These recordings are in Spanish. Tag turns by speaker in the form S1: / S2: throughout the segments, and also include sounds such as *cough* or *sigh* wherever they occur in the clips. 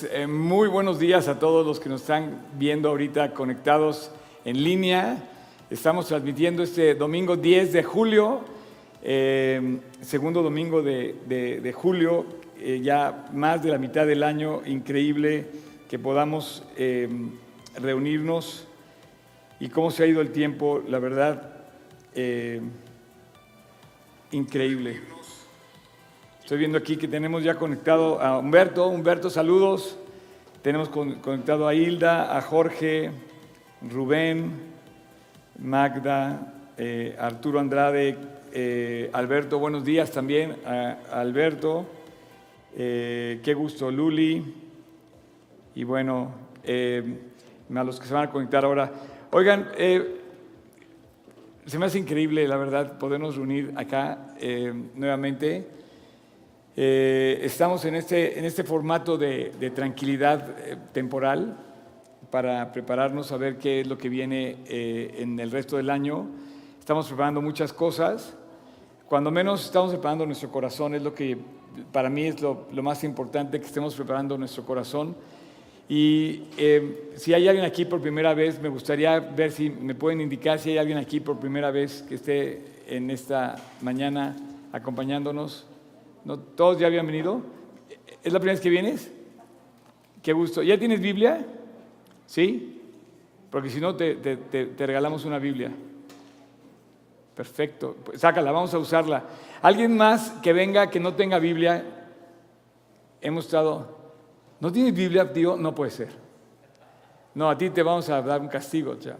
S1: Pues eh, muy buenos días a todos los que nos están viendo ahorita conectados en línea. Estamos transmitiendo este domingo 10 de julio, eh, segundo domingo de, julio, eh, ya más de la mitad del año. Increíble que podamos reunirnos y cómo se ha ido el tiempo, la verdad, increíble. Estoy viendo aquí que tenemos ya conectado a Humberto. Humberto, saludos. Tenemos con- conectado a Hilda, a Jorge, Rubén, Magda, eh, Arturo Andrade, eh, Alberto, buenos días también a, Alberto. Eh, qué gusto, Luli. Y bueno, a los que se van a conectar ahora. Oigan, se me hace increíble, la verdad, podernos reunir acá nuevamente. Eh, estamos en este, en este formato de, de tranquilidad eh, temporal para prepararnos a ver qué es lo que viene eh, en el resto del año. Estamos preparando muchas cosas. Cuando menos estamos preparando nuestro corazón, es lo que para mí es lo, lo más importante, que estemos preparando nuestro corazón. Y eh, si hay alguien aquí por primera vez, me gustaría ver si me pueden indicar si hay alguien aquí por primera vez que esté en esta mañana acompañándonos. ¿No? ¿Todos ya habían venido? ¿Es la primera vez que vienes? Qué gusto. ¿Ya tienes Biblia? ¿Sí? Porque si no, te, te- te- regalamos una Biblia. Perfecto. Pues sácala, vamos a usarla. ¿Alguien más que venga que no tenga Biblia? Hemos estado... ¿No tienes Biblia, tío? No puede ser. No, a ti te vamos a dar un castigo, ya.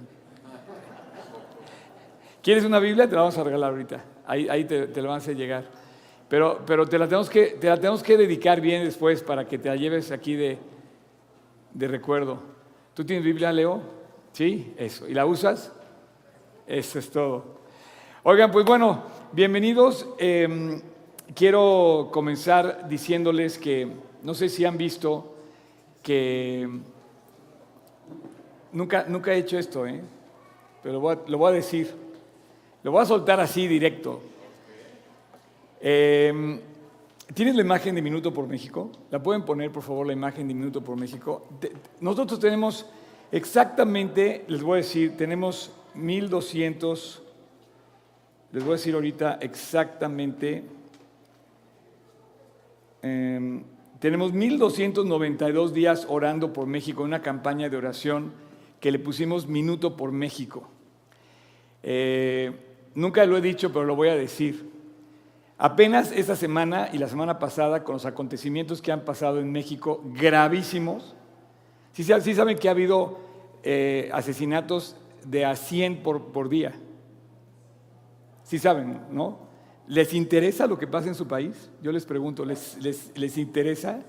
S1: ¿Quieres una Biblia? Te la vamos a regalar ahorita. Ahí, ahí te, te la vamos a hacer llegar. Pero, pero te, la tenemos que, te la tenemos que dedicar bien después para que te la lleves aquí de, de recuerdo. ¿Tú tienes Biblia, Leo? Sí, eso. ¿Y la usas? Eso es todo. Oigan, pues bueno, bienvenidos. Eh, quiero comenzar diciéndoles que, no sé si han visto que nunca, nunca he hecho esto, ¿eh? pero lo voy, a, lo voy a decir. Lo voy a soltar así directo. Eh, ¿Tienes la imagen de Minuto por México? ¿La pueden poner, por favor, la imagen de Minuto por México? Nosotros tenemos exactamente, les voy a decir, tenemos 1200, les voy a decir ahorita exactamente, eh, tenemos 1292 días orando por México, una campaña de oración que le pusimos Minuto por México. Eh, nunca lo he dicho, pero lo voy a decir. Apenas esta semana y la semana pasada, con los acontecimientos que han pasado en México, gravísimos, sí, sa- sí saben que ha habido eh, asesinatos de a 100 por, por día. Sí saben, ¿no? ¿Les interesa lo que pasa en su país? Yo les pregunto, ¿les, les, les interesa?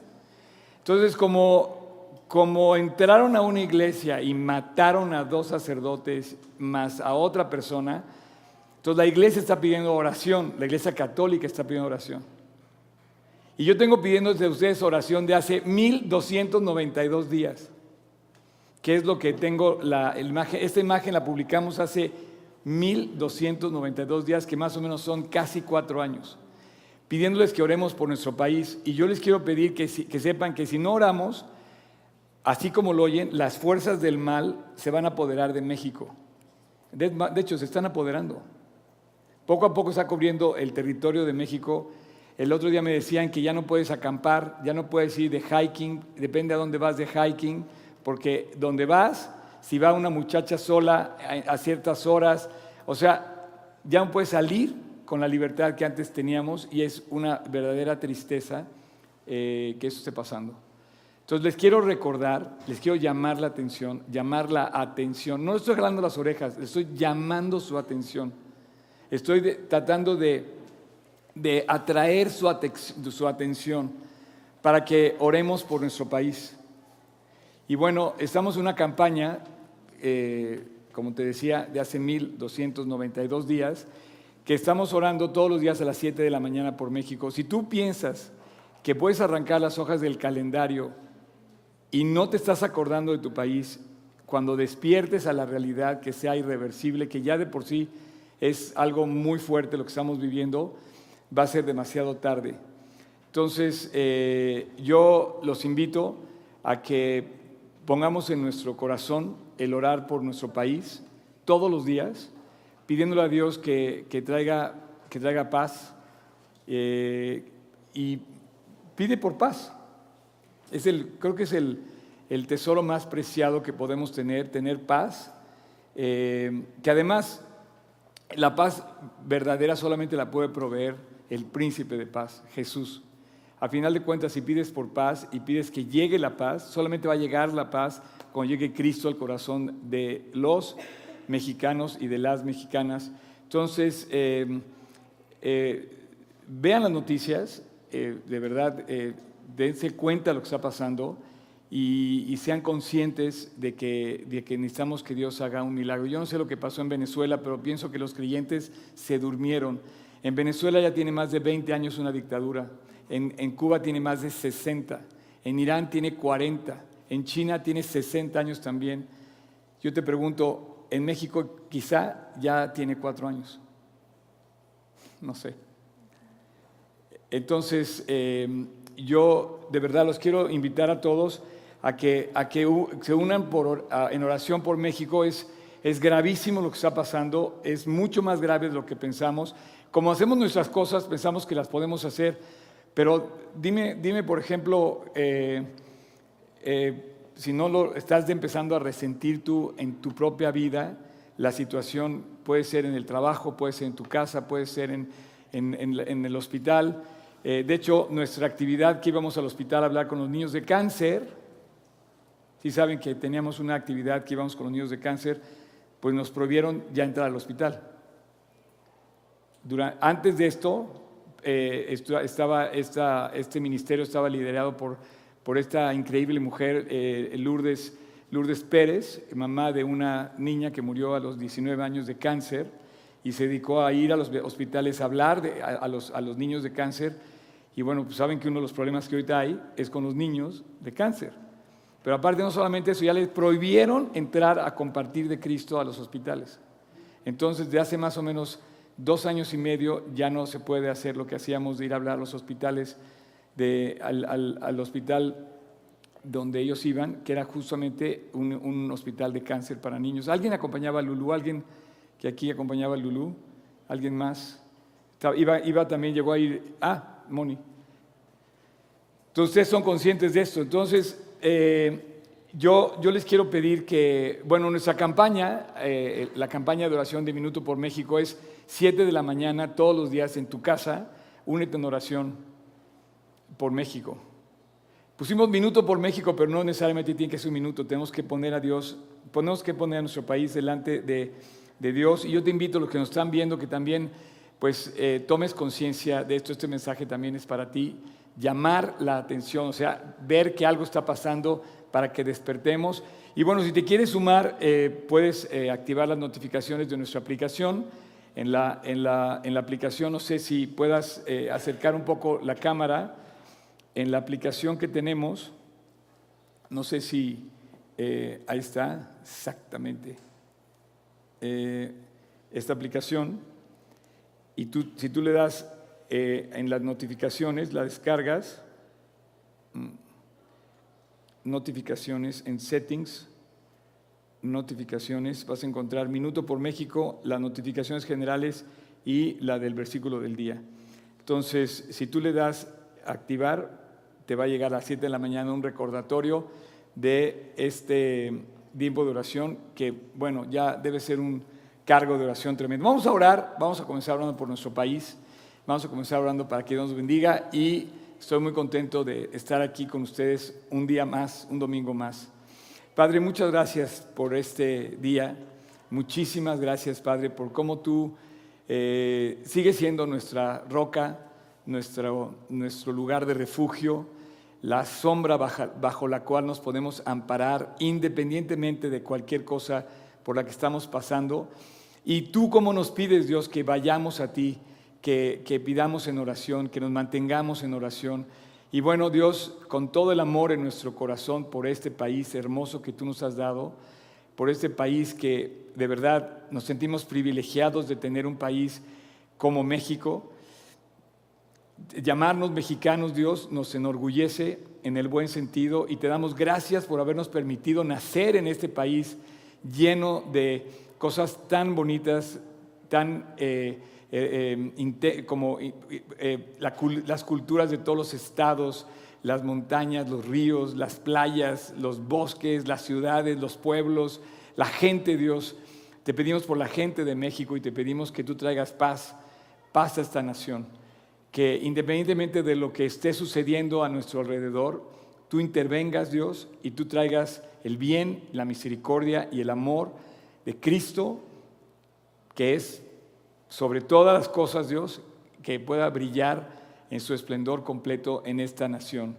S1: Entonces, como, como entraron a una iglesia y mataron a dos sacerdotes más a otra persona, entonces la iglesia está pidiendo oración, la iglesia católica está pidiendo oración. Y yo tengo pidiendo de ustedes oración de hace 1292 días, que es lo que tengo, la imagen, esta imagen la publicamos hace 1292 días, que más o menos son casi cuatro años, pidiéndoles que oremos por nuestro país. Y yo les quiero pedir que, sepan que si no oramos, así como lo oyen, las fuerzas del mal se van a apoderar de México. De hecho, se están apoderando. Poco a poco está cubriendo el territorio de México. El otro día me decían que ya no puedes acampar, ya no puedes ir de hiking, depende a dónde vas de hiking, porque donde vas, si va una muchacha sola a, ciertas horas, o sea, ya no puedes salir con la libertad que antes teníamos y es una verdadera tristeza eh, que eso esté pasando. Entonces les quiero recordar, les quiero llamar la atención, llamar la atención. No estoy jalando las orejas, les estoy llamando su atención. Estoy tratando de, de atraer su, atex- su atención para que oremos por nuestro país. Y bueno, estamos en una campaña, eh, como te decía, de hace 1292 días, que estamos orando todos los días a las 7 de la mañana por México. Si tú piensas que puedes arrancar las hojas del calendario y no te estás acordando de tu país, cuando despiertes a la realidad que sea irreversible, que ya de por sí es algo muy fuerte lo que estamos viviendo, va a ser demasiado tarde. Entonces, eh, yo los invito a que pongamos en nuestro corazón el orar por nuestro país todos los días, pidiéndole a Dios que, traiga, que traiga paz eh, y pide por paz. Es el, creo que es el, tesoro más preciado que podemos tener, tener paz, eh, que además la paz verdadera solamente la puede proveer el príncipe de paz, Jesús. A final de cuentas, si pides por paz y pides que llegue la paz, solamente va a llegar la paz cuando llegue Cristo al corazón de los mexicanos y de las mexicanas. Entonces, eh, eh, vean las noticias, eh, de verdad, dense cuenta de lo que está pasando y, sean conscientes de que, de que necesitamos que Dios haga un milagro. Yo no sé lo que pasó en Venezuela, pero pienso que los creyentes se durmieron. En Venezuela ya tiene más de 20 años una dictadura. En, Cuba tiene más de 60, en Irán tiene 40, en China tiene 60 años también. Yo te pregunto, en México quizá ya tiene cuatro años. No sé. Entonces, em, yo de verdad los quiero invitar a todos a que, a que se unan en oración por México. Es, es gravísimo lo que está pasando, es mucho más grave de lo que pensamos. Como hacemos nuestras cosas, pensamos que las podemos hacer pero dime, dime por ejemplo, eh, eh, si no lo estás empezando a resentir tú en tu propia vida, la situación puede ser en el trabajo, puede ser en tu casa, puede ser en, el hospital. Eh, de hecho, nuestra actividad que íbamos al hospital a hablar con los niños de cáncer, si saben que teníamos una actividad que íbamos con los niños de cáncer, pues nos prohibieron ya entrar al hospital. antes de esto, eh, estaba, este ministerio estaba liderado por, por esta increíble mujer, eh, Lourdes, Lourdes Pérez, mamá de una niña que murió a los 19 años de cáncer y se dedicó a ir a los hospitales a hablar a, los, a los niños de cáncer. Y bueno, pues saben que uno de los problemas que ahorita hay es con los niños de cáncer. Pero aparte no solamente eso, ya les prohibieron entrar a compartir de Cristo a los hospitales. Entonces, de hace más o menos dos años y medio ya no se puede hacer lo que hacíamos de ir a hablar a los hospitales, al, hospital donde ellos iban, que era justamente un, hospital de cáncer para niños. ¿Alguien acompañaba a Lulú? ¿Alguien que aquí acompañaba a Lulú? ¿Alguien más? Iba, iba también, llegó a ir, ah, Moni. Entonces ustedes son conscientes de esto. Entonces, eh, yo, yo, les quiero pedir que, bueno, nuestra campaña, eh, la campaña de oración de Minuto por México es 7 de la mañana todos los días en tu casa, únete en oración por México. Pusimos Minuto por México, pero no necesariamente tiene que ser un minuto, tenemos que poner a Dios, tenemos que poner a nuestro país delante de, Dios. Y yo te invito a los que nos están viendo que también pues eh, tomes conciencia de esto, este mensaje también es para ti, llamar la atención, o sea, ver que algo está pasando para que despertemos. Y bueno, si te quieres sumar, eh, puedes eh, activar las notificaciones de nuestra aplicación. En la, en la, en la aplicación, no sé si puedas eh, acercar un poco la cámara. En la aplicación que tenemos, no sé si ahí está exactamente esta aplicación. Y tú, si tú le das en las notificaciones, la descargas. Mm, notificaciones en settings, notificaciones, vas a encontrar Minuto por México, las notificaciones generales y la del versículo del día. Entonces, si tú le das activar, te va a llegar a las 7 de la mañana un recordatorio de este tiempo de oración que, bueno, ya debe ser un cargo de oración tremendo. Vamos a orar, vamos a comenzar orando por nuestro país, vamos a comenzar orando para que Dios nos bendiga y Estoy muy contento de estar aquí con ustedes un día más, un domingo más. Padre, muchas gracias por este día. Muchísimas gracias, Padre, por cómo tú eh, sigues siendo nuestra roca, nuestro, nuestro lugar de refugio, la sombra bajo la cual nos podemos amparar independientemente de cualquier cosa por la que estamos pasando. Y tú cómo nos pides, Dios, que vayamos a ti que, pidamos en oración, que nos mantengamos en oración. Y bueno, Dios, con todo el amor en nuestro corazón por este país hermoso que tú nos has dado, por este país que de verdad nos sentimos privilegiados de tener un país como México, llamarnos mexicanos, Dios, nos enorgullece en el buen sentido y te damos gracias por habernos permitido nacer en este país lleno de cosas tan bonitas, tan eh, eh, eh, como las culturas de todos los estados, las montañas, los ríos, las playas, los bosques, las ciudades, los pueblos, la gente, Dios. Te pedimos por la gente de México y te pedimos que tú traigas paz, paz a esta nación. Que independientemente de lo que esté sucediendo a nuestro alrededor, tú intervengas, Dios, y tú traigas el bien, la misericordia y el amor de Cristo, que es sobre todas las cosas, Dios, que pueda brillar en su esplendor completo en esta nación.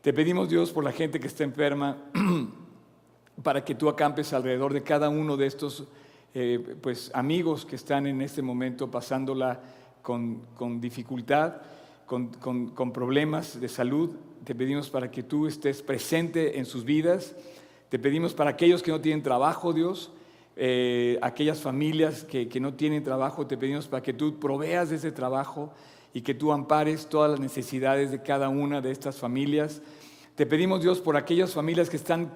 S1: Te pedimos, Dios, por la gente que está enferma, *clears throat* para que tú acampes alrededor de cada uno de estos eh, pues, amigos que están en este momento pasándola con, dificultad, con, con problemas de salud. Te pedimos para que tú estés presente en sus vidas. Te pedimos para aquellos que no tienen trabajo, Dios, eh, aquellas familias que, que, no tienen trabajo, te pedimos para que tú proveas de ese trabajo y que tú ampares todas las necesidades de cada una de estas familias. Te pedimos, Dios, por aquellas familias que están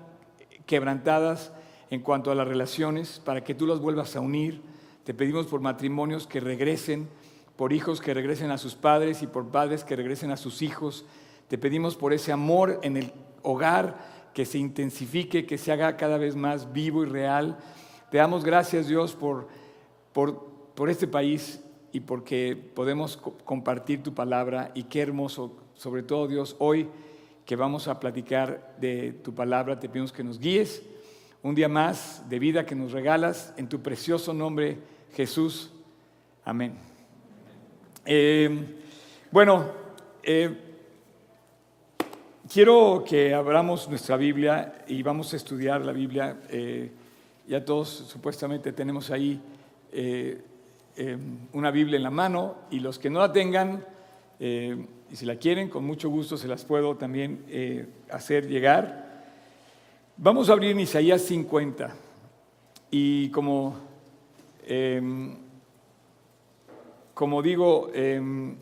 S1: quebrantadas en cuanto a las relaciones, para que tú las vuelvas a unir. Te pedimos por matrimonios que regresen, por hijos que regresen a sus padres y por padres que regresen a sus hijos. Te pedimos por ese amor en el hogar que se intensifique, que se haga cada vez más vivo y real. Te damos gracias, Dios, por, por, este país y porque podemos compartir tu palabra y qué hermoso, sobre todo Dios, hoy que vamos a platicar de tu palabra, te pedimos que nos guíes un día más de vida que nos regalas en tu precioso nombre, Jesús. Amén. Eh, bueno, eh, quiero que abramos nuestra Biblia y vamos a estudiar la Biblia. Eh, ya todos supuestamente tenemos ahí una Biblia en la mano y los que no la tengan, y si la quieren, con mucho gusto se las puedo también hacer llegar. Vamos a abrir en Isaías 50 y como, em, como digo em,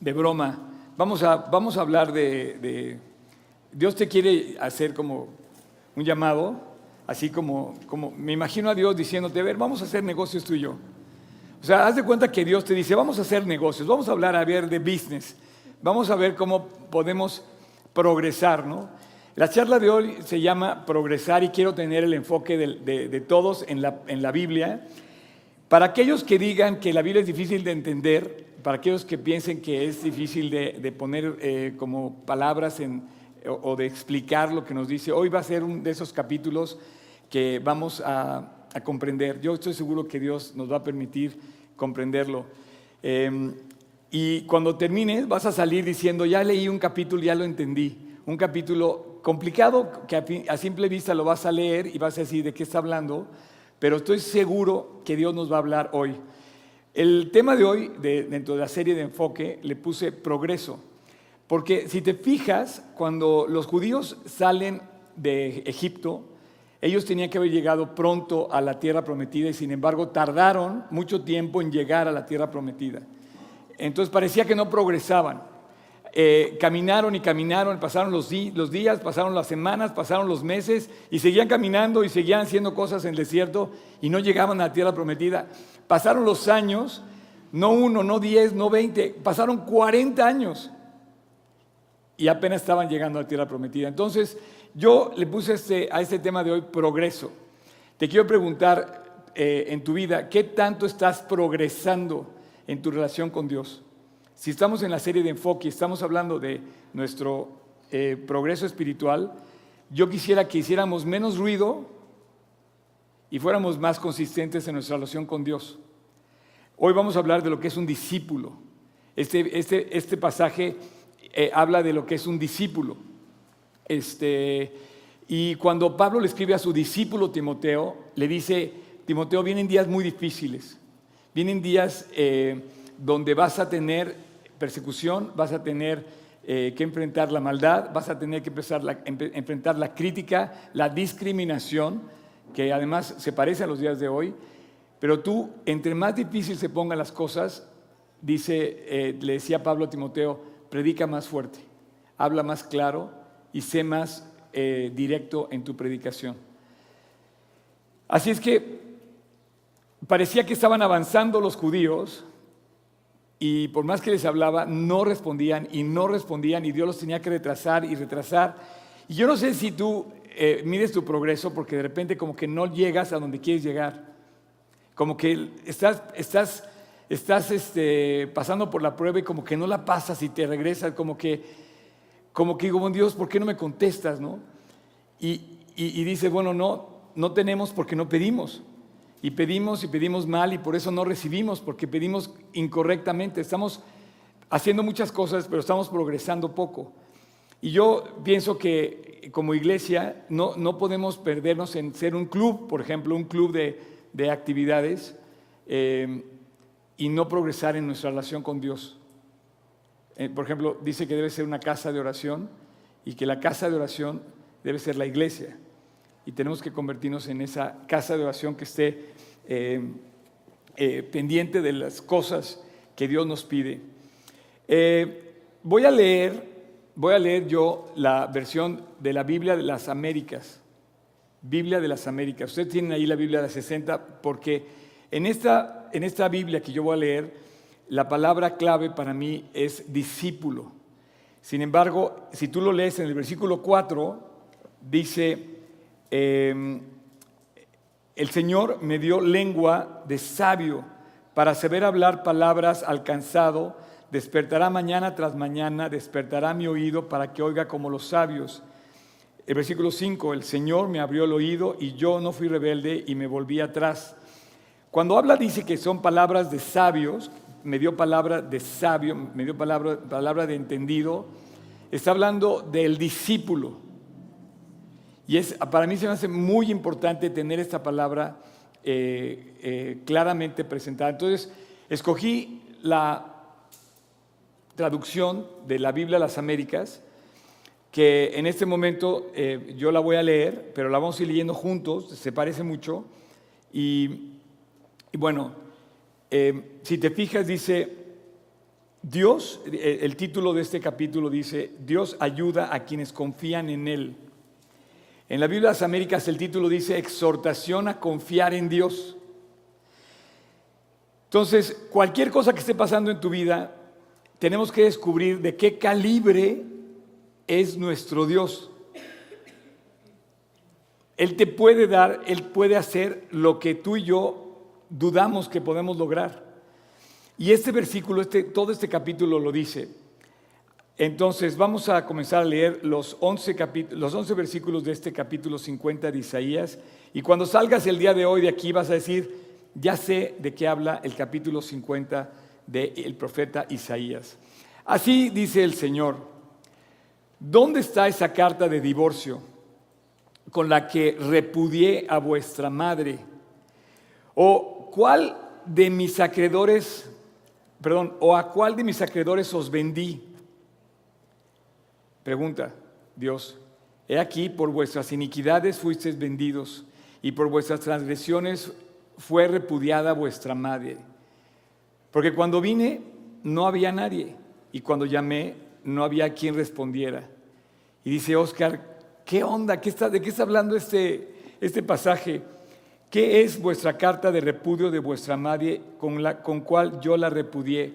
S1: de broma, vamos a, vamos a hablar de, Dios te quiere hacer como un llamado, así como, como me imagino a Dios diciéndote, a ver, vamos a hacer negocios tú y yo. O sea, haz de cuenta que Dios te dice, vamos a hacer negocios, vamos a hablar a ver de business, vamos a ver cómo podemos progresar, ¿no? La charla de hoy se llama Progresar y quiero tener el enfoque de, todos en la, en la, Biblia. Para aquellos que digan que la Biblia es difícil de entender, para aquellos que piensen que es difícil de, poner eh, como palabras en, o, de explicar lo que nos dice, hoy va a ser uno de esos capítulos que vamos a, comprender. Yo estoy seguro que Dios nos va a permitir comprenderlo. Em, y cuando termines vas a salir diciendo, ya leí un capítulo, ya lo entendí. Un capítulo complicado que a simple vista lo vas a leer y vas a decir de qué está hablando, pero estoy seguro que Dios nos va a hablar hoy. El tema de hoy, dentro de la serie de enfoque, le puse progreso. Porque si te fijas, cuando los judíos salen de Egipto, ellos tenían que haber llegado pronto a la tierra prometida y sin embargo tardaron mucho tiempo en llegar a la tierra prometida. Entonces parecía que no progresaban. Eh, caminaron y caminaron, pasaron los, los, días, pasaron las semanas, pasaron los meses y seguían caminando y seguían haciendo cosas en el desierto y no llegaban a la tierra prometida. Pasaron los años, no uno, no diez, no veinte, pasaron cuarenta años y apenas estaban llegando a la tierra prometida. Entonces yo le puse este, a este tema de hoy progreso. Te quiero preguntar eh, en tu vida, ¿qué tanto estás progresando? en tu relación con Dios. Si estamos en la serie de enfoque, estamos hablando de nuestro eh, progreso espiritual, yo quisiera que hiciéramos menos ruido y fuéramos más consistentes en nuestra relación con Dios. Hoy vamos a hablar de lo que es un discípulo. Este, este, este pasaje eh, habla de lo que es un discípulo. Este, y cuando Pablo le escribe a su discípulo Timoteo, le dice, Timoteo, vienen días muy difíciles. Vienen días eh, donde vas a tener persecución, vas a tener eh, que enfrentar la maldad, vas a tener que enfrentar la crítica, la discriminación, que además se parece a los días de hoy. Pero tú, entre más difícil se pongan las cosas, dice, le decía Pablo a Timoteo, predica más fuerte, habla más claro y sé más eh, directo en tu predicación. Así es que parecía que estaban avanzando los judíos y por más que les hablaba, no respondían y no respondían y Dios los tenía que retrasar y retrasar. Y yo no sé si tú eh, mides tu progreso porque de repente como que no llegas a donde quieres llegar. Como que estás, estás, estás este, pasando por la prueba y como que no la pasas y te regresas, como que, como que digo, Dios, ¿por qué no me contestas? No? Y, y, dice, bueno, no, no tenemos porque no pedimos. Y pedimos y pedimos mal y por eso no recibimos, porque pedimos incorrectamente. Estamos haciendo muchas cosas, pero estamos progresando poco. Y yo pienso que como iglesia no, no podemos perdernos en ser un club, por ejemplo, un club de, de actividades eh, y no progresar en nuestra relación con Dios. Eh, por ejemplo, dice que debe ser una casa de oración y que la casa de oración debe ser la iglesia. Y tenemos que convertirnos en esa casa de oración que esté eh, pendiente de las cosas que Dios nos pide. voy a leer, voy a leer yo la versión de la Biblia de las Américas. Biblia de las Américas. Ustedes tienen ahí la Biblia de las 60 porque en esta, en esta Biblia que yo voy a leer, la palabra clave para mí es discípulo. Sin embargo, si tú lo lees en el versículo 4, dice, em, el Señor me dio lengua de sabio para saber hablar palabras alcanzado, despertará mañana tras mañana, despertará mi oído para que oiga como los sabios. El versículo 5, el Señor me abrió el oído y yo no fui rebelde y me volví atrás. Cuando habla dice que son palabras de sabios, me dio palabra de sabio, me dio palabra, palabra de entendido, está hablando del discípulo. Y es, para mí se me hace muy importante tener esta palabra eh, eh, claramente presentada. Entonces, escogí la traducción de la Biblia a las Américas, que en este momento eh, yo la voy a leer, pero la vamos a ir leyendo juntos, se parece mucho. Y, bueno, eh, si te fijas, dice, Dios, eh, el título de este capítulo dice, Dios ayuda a quienes confían en Él. En la Biblia de las Américas el título dice, exhortación a confiar en Dios. Entonces, cualquier cosa que esté pasando en tu vida, tenemos que descubrir de qué calibre es nuestro Dios. Él te puede dar, Él puede hacer lo que tú y yo dudamos que podemos lograr. Y este versículo, este, todo este capítulo lo dice. Entonces vamos a comenzar a leer los 11, los 11 versículos de este capítulo 50 de Isaías. Y cuando salgas el día de hoy de aquí vas a decir, ya sé de qué habla el capítulo 50 del profeta Isaías. Así dice el Señor. ¿Dónde está esa carta de divorcio con la que repudié a vuestra madre? ¿O cuál de mis acreedores, perdón, o a cuál de mis acreedores os vendí? Pregunta Dios, he aquí por vuestras iniquidades fuisteis vendidos y por vuestras transgresiones fue repudiada vuestra madre. Porque cuando vine no había nadie y cuando llamé no había quien respondiera. Y dice Oscar, ¿qué onda? ¿Qué está, ¿De qué está hablando este, este pasaje? ¿Qué es vuestra carta de repudio de vuestra madre con, la, con cual yo la repudié?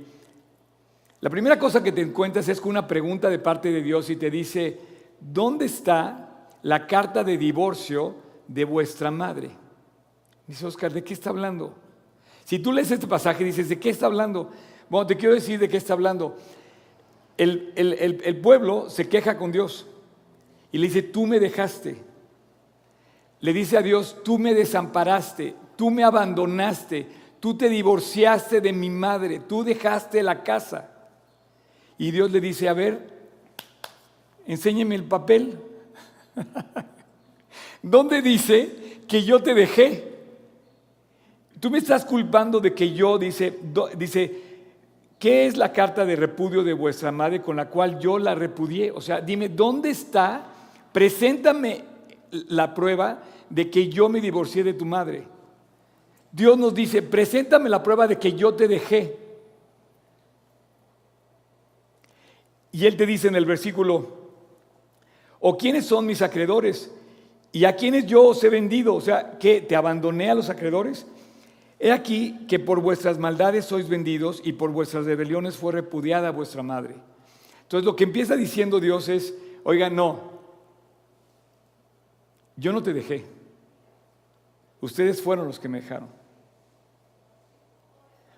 S1: La primera cosa que te encuentras es con una pregunta de parte de Dios y te dice, ¿dónde está la carta de divorcio de vuestra madre? Dice Oscar, ¿de qué está hablando? Si tú lees este pasaje dices, ¿de qué está hablando? Bueno, te quiero decir de qué está hablando. El, el pueblo se queja con Dios. Y le dice, tú me dejaste. Le dice a Dios, tú me desamparaste, tú me abandonaste, tú te divorciaste de mi madre, tú dejaste la casa. Y Dios le dice, a ver, enséñeme el papel. *laughs* ¿Dónde dice que yo te dejé? Tú me estás culpando de que yo, dice, dice, ¿qué es la carta de repudio de vuestra madre con la cual yo la repudié? O sea, dime, ¿dónde está preséntame la prueba de que yo me divorcié de tu madre. Dios nos dice, preséntame la prueba de que yo te dejé. Y él te dice en el versículo, ¿o quiénes son mis acreedores? ¿Y a quienes yo os he vendido? O sea, que te abandoné a los acreedores. He aquí que por vuestras maldades sois vendidos y por vuestras rebeliones fue repudiada vuestra madre. Entonces lo que empieza diciendo Dios es, oiga, no, yo no te dejé. Ustedes fueron los que me dejaron.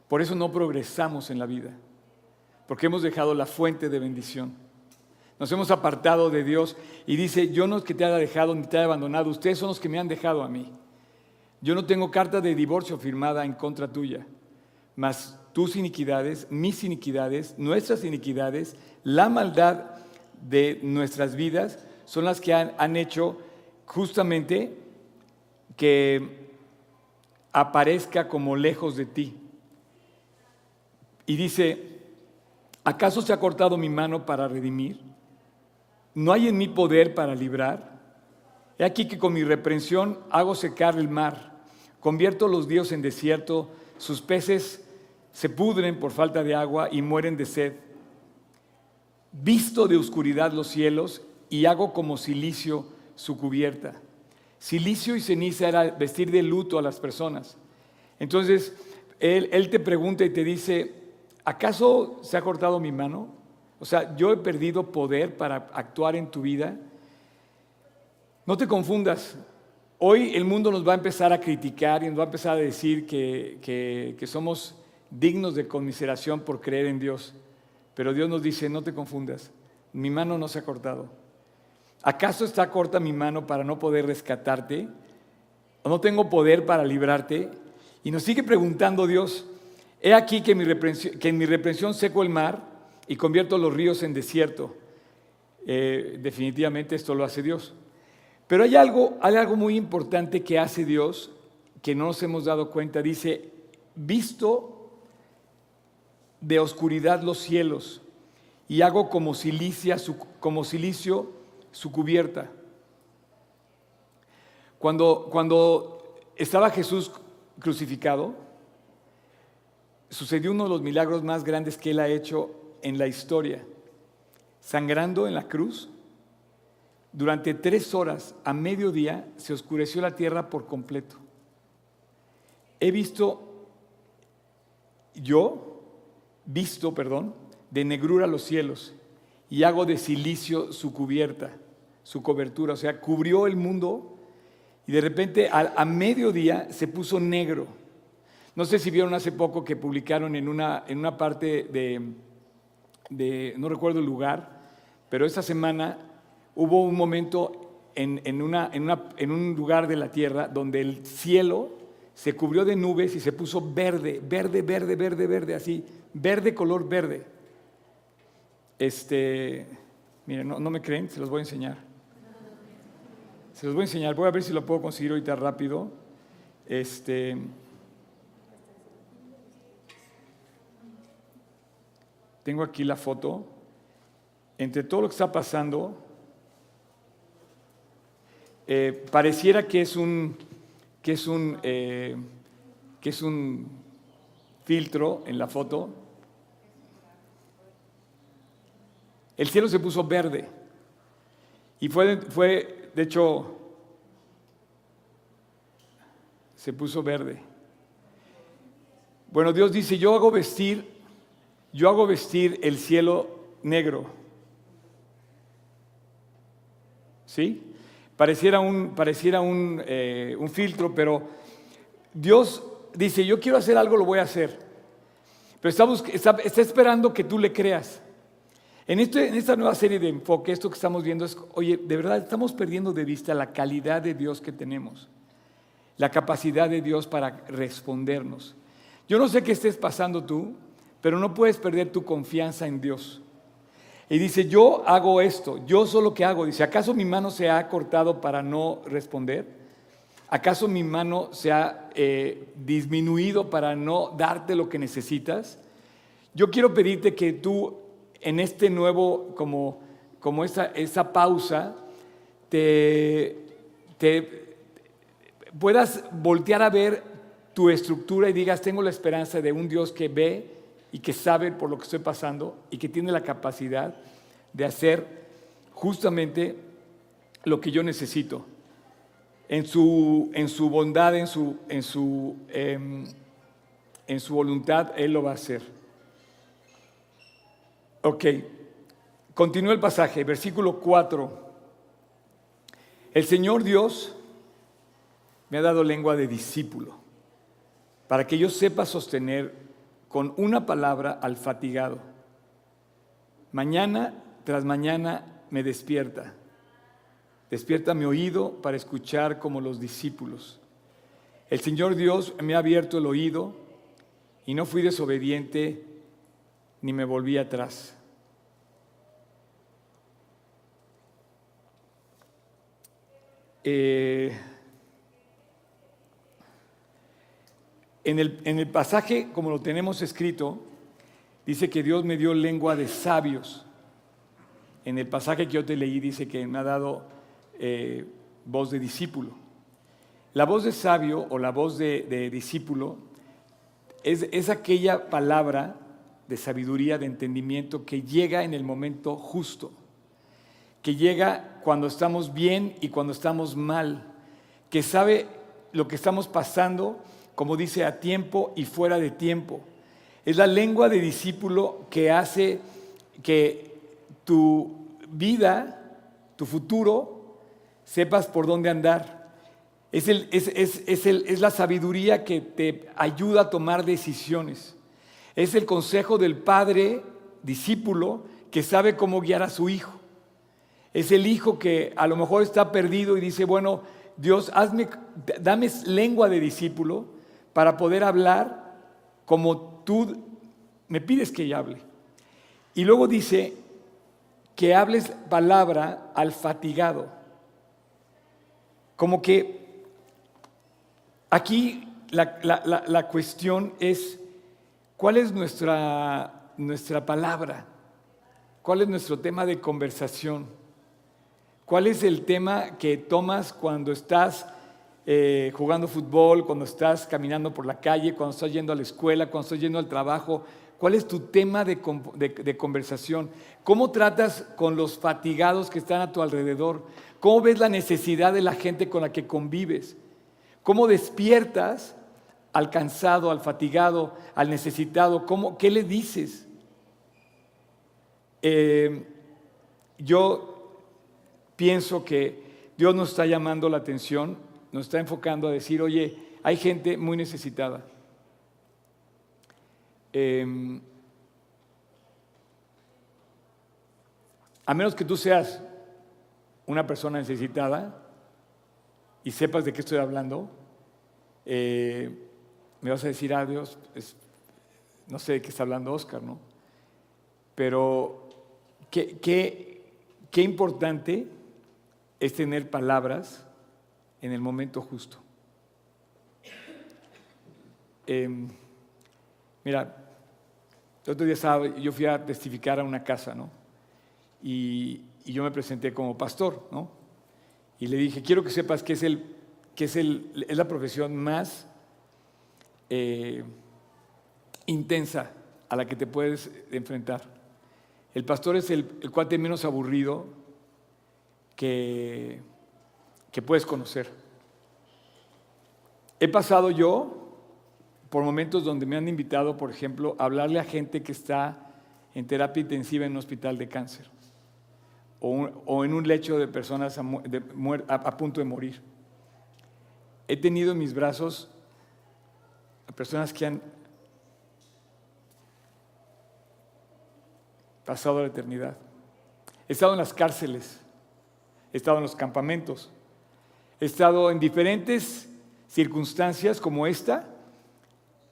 S1: Por eso no progresamos en la vida, porque hemos dejado la fuente de bendición. Nos hemos apartado de Dios y dice, yo no es que te haya dejado ni te haya abandonado, ustedes son los que me han dejado a mí. Yo no tengo carta de divorcio firmada en contra tuya, mas tus iniquidades, mis iniquidades, nuestras iniquidades, la maldad de nuestras vidas son las que han, han hecho justamente que aparezca como lejos de ti. Y dice, ¿acaso se ha cortado mi mano para redimir? ¿No hay en mí poder para librar? He aquí que con mi reprensión hago secar el mar, convierto los días en desierto, sus peces se pudren por falta de agua y mueren de sed. Visto de oscuridad los cielos y hago como silicio su cubierta. Silicio y ceniza era vestir de luto a las personas. Entonces, él, te pregunta y te dice, ¿acaso se ha cortado mi mano? O sea, yo he perdido poder para actuar en tu vida. No te confundas. Hoy el mundo nos va a empezar a criticar y nos va a empezar a decir que, que, que somos dignos de conmiseración por creer en Dios. Pero Dios nos dice, no te confundas, mi mano no se ha cortado. ¿Acaso está corta mi mano para no poder rescatarte? ¿O no tengo poder para librarte? Y nos sigue preguntando Dios, he aquí que, en mi reprensión seco el mar y convierto los ríos en desierto. Eh, definitivamente esto lo hace Dios. Pero hay algo, hay algo muy importante que hace Dios que no nos hemos dado cuenta. Dice, visto de oscuridad los cielos y hago como, como silicio su cubierta. Cuando, cuando estaba Jesús crucificado, sucedió uno de los milagros más grandes que él ha hecho en la historia. Sangrando en la cruz, durante tres horas a mediodía se oscureció la tierra por completo. He visto, yo, visto, perdón, de negrura los cielos y hago de silicio su cubierta, su cobertura. O sea, cubrió el mundo y de repente a, mediodía se puso negro. No sé si vieron hace poco que publicaron en una, en una parte de, no recuerdo el lugar, pero esta semana hubo un momento en, en, una, en un lugar de la tierra donde el cielo se cubrió de nubes y se puso verde, verde, verde, verde, verde, así, verde color verde. Este, miren, no, me creen, se los voy a enseñar. Se los voy a enseñar, voy a ver si lo puedo conseguir ahorita rápido. Este, tengo aquí la foto. Entre todo lo que está pasando, eh, pareciera que es un, que es un, eh, que es un filtro en la foto, el cielo se puso verde. Y fue, fue, de hecho, se puso verde. Bueno, Dios dice, yo hago vestir, yo hago vestir el cielo negro. ¿Sí? Pareciera un, pareciera un, eh, un filtro, pero Dios dice, yo quiero hacer algo, lo voy a hacer. Pero está, está esperando que tú le creas. Este, en, esta nueva serie de enfoque, esto que estamos viendo es, oye, de verdad estamos perdiendo de vista la calidad de Dios que tenemos, la capacidad de Dios para respondernos. Yo no sé qué estés pasando tú, pero no puedes perder tu confianza en Dios. Y dice, yo hago esto, yo solo que hago. Dice, ¿acaso mi mano se ha cortado para no responder? ¿Acaso mi mano se ha eh, disminuido para no darte lo que necesitas? Yo quiero pedirte que tú en este nuevo, como, como esa, esa pausa, te, te puedas voltear a ver tu estructura y digas, tengo la esperanza de un Dios que ve y que sabe por lo que estoy pasando y que tiene la capacidad de hacer justamente lo que yo necesito. En su, en su bondad, en su, en, su, em, en su voluntad, Él lo va a hacer. Ok, continúa el pasaje, versículo 4. El Señor Dios me ha dado lengua de discípulo, para que yo sepa sostener con una palabra al fatigado. Mañana tras mañana me despierta. Despierta mi oído para escuchar como los discípulos. El Señor Dios me ha abierto el oído y no fui desobediente ni me volví atrás. Eh, en, el, en el pasaje, como lo tenemos escrito, dice que Dios me dio lengua de sabios. En el pasaje que yo te leí dice que me ha dado eh, voz de discípulo. La voz de sabio o la voz de, discípulo es, es aquella palabra de sabiduría, de entendimiento que llega en el momento justo, que llega cuando estamos bien y cuando estamos mal, que sabe lo que estamos pasando, como dice, a tiempo y fuera de tiempo. Es la lengua de discípulo que hace que tu vida, tu futuro, sepas por dónde andar. Es, es, la sabiduría que te ayuda a tomar decisiones. Es el consejo del padre discípulo que sabe cómo guiar a su hijo. Es el hijo que a lo mejor está perdido y dice, bueno, Dios, hazme, dame lengua de discípulo para poder hablar como tú me pides que hable. Y luego dice, que hables palabra al fatigado. Como que aquí la, cuestión es, ¿cuál es nuestra, nuestra palabra? ¿Cuál es nuestro tema de conversación? ¿Cuál es el tema que tomas cuando estás eh, jugando fútbol, cuando estás caminando por la calle, cuando estás yendo a la escuela, cuando estás yendo al trabajo? ¿Cuál es tu tema de, conversación? ¿Cómo tratas con los fatigados que están a tu alrededor? ¿Cómo ves la necesidad de la gente con la que convives? ¿Cómo despiertas al cansado, al fatigado, al necesitado? ¿Cómo, ¿Qué le dices? Eh, yo pienso que Dios nos está llamando la atención, nos está enfocando a decir, oye, hay gente muy necesitada. Em, a menos que tú seas una persona necesitada y sepas de qué estoy hablando, eh, me vas a decir, ah, Dios, no sé de qué está hablando Oscar, ¿no? Pero qué, qué, importante es tener palabras en el momento justo. Em, Mira, el otro día estaba, yo fui a testificar a una casa, ¿no? Y, yo me presenté como pastor, ¿no? Y le dije, quiero que sepas que es, el, que es, el, es la profesión más eh, intensa a la que te puedes enfrentar. El pastor es el, el cuate menos aburrido que, que puedes conocer. He pasado yo por momentos donde me han invitado, por ejemplo, a hablarle a gente que está en terapia intensiva en un hospital de cáncer o, en un lecho de personas a, punto de morir. He tenido en mis brazos a personas que han pasado la eternidad. He estado en las cárceles, he estado en los campamentos, he estado en diferentes circunstancias como esta,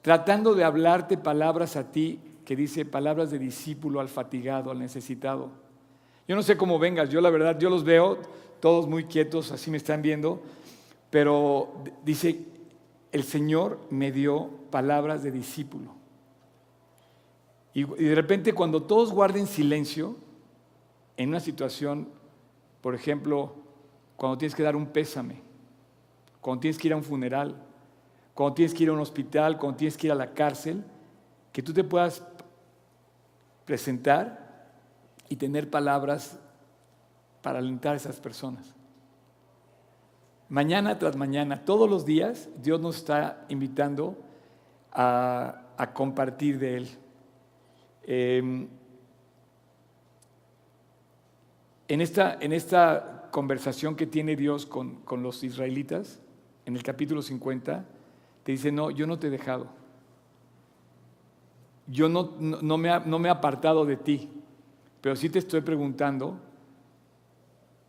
S1: tratando de hablarte palabras a ti que dice palabras de discípulo al fatigado, al necesitado. Yo no sé cómo vengas, yo la verdad, yo los veo todos muy quietos, así me están viendo, pero dice, el Señor me dio palabras de discípulo. Y, de repente cuando todos guarden silencio, en una situación, por ejemplo, cuando tienes que dar un pésame, cuando tienes que ir a un funeral, cuando tienes que ir a un hospital, cuando tienes que ir a la cárcel, que tú te puedas presentar y tener palabras para alentar a esas personas. Mañana tras mañana, todos los días, Dios nos está invitando a, compartir de Él. Em, en, esta, en esta conversación que tiene Dios con, los israelitas, en el capítulo 50, te dice, no, yo no te he dejado. Yo no, no, me, no me he apartado de ti, pero sí te estoy preguntando,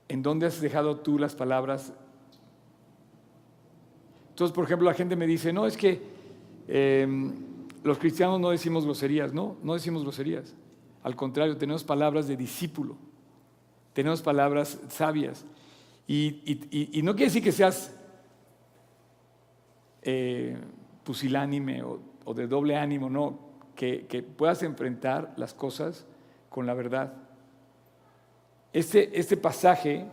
S1: ¿en dónde has dejado tú las palabras? Entonces, por ejemplo, la gente me dice, no, es que em, los cristianos no decimos groserías, no, no decimos groserías. Al contrario, tenemos palabras de discípulo tenemos palabras sabias. Y, no quiere decir que seas eh, pusilánime o, de doble ánimo, no, que, puedas enfrentar las cosas con la verdad. Este, este pasaje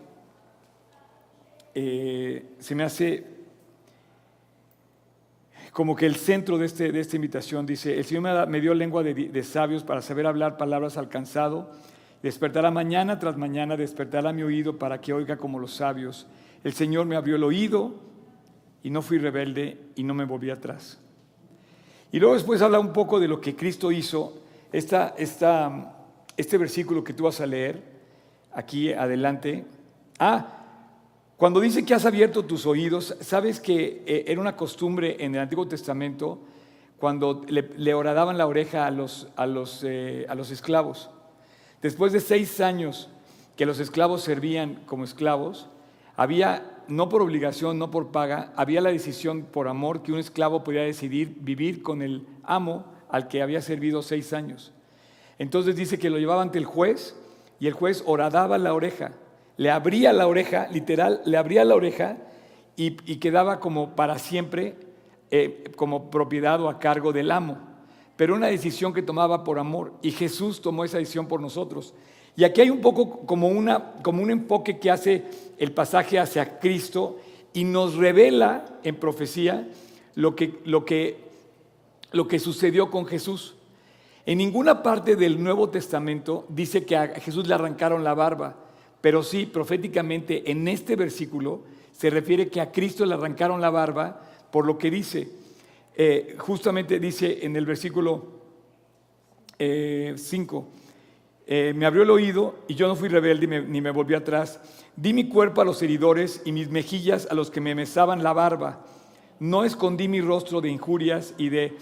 S1: eh, se me hace como que el centro de, este, de esta invitación dice, el Señor me, dio lengua de, sabios para saber hablar palabras alcanzado Despertará mañana tras mañana, despertará mi oído para que oiga como los sabios. El Señor me abrió el oído y no fui rebelde y no me volví atrás. Y luego después habla un poco de lo que Cristo hizo. Esta, esta, este versículo que tú vas a leer aquí adelante. Ah, cuando dice que has abierto tus oídos, sabes que eh, era una costumbre en el Antiguo Testamento cuando le, le horadaban la oreja a los, a los, eh, a los esclavos. Después de seis años que los esclavos servían como esclavos, había, no por obligación, no por paga, había la decisión por amor que un esclavo podía decidir vivir con el amo al que había servido seis años. Entonces dice que lo llevaba ante el juez y el juez horadaba la oreja, le abría la oreja, literal, le abría la oreja y, quedaba como para siempre eh, como propiedad o a cargo del amo pero una decisión que tomaba por amor. Y Jesús tomó esa decisión por nosotros. Y aquí hay un poco como, una, como un enfoque que hace el pasaje hacia Cristo y nos revela en profecía lo que, lo que, lo que sucedió con Jesús. En ninguna parte del Nuevo Testamento dice que a Jesús le arrancaron la barba, pero sí proféticamente en este versículo se refiere que a Cristo le arrancaron la barba por lo que dice. Eh, justamente dice en el versículo 5, eh, eh, me abrió el oído y yo no fui rebelde ni me, volví atrás. Di mi cuerpo a los heridores y mis mejillas a los que me mesaban la barba. No escondí mi rostro de injurias y de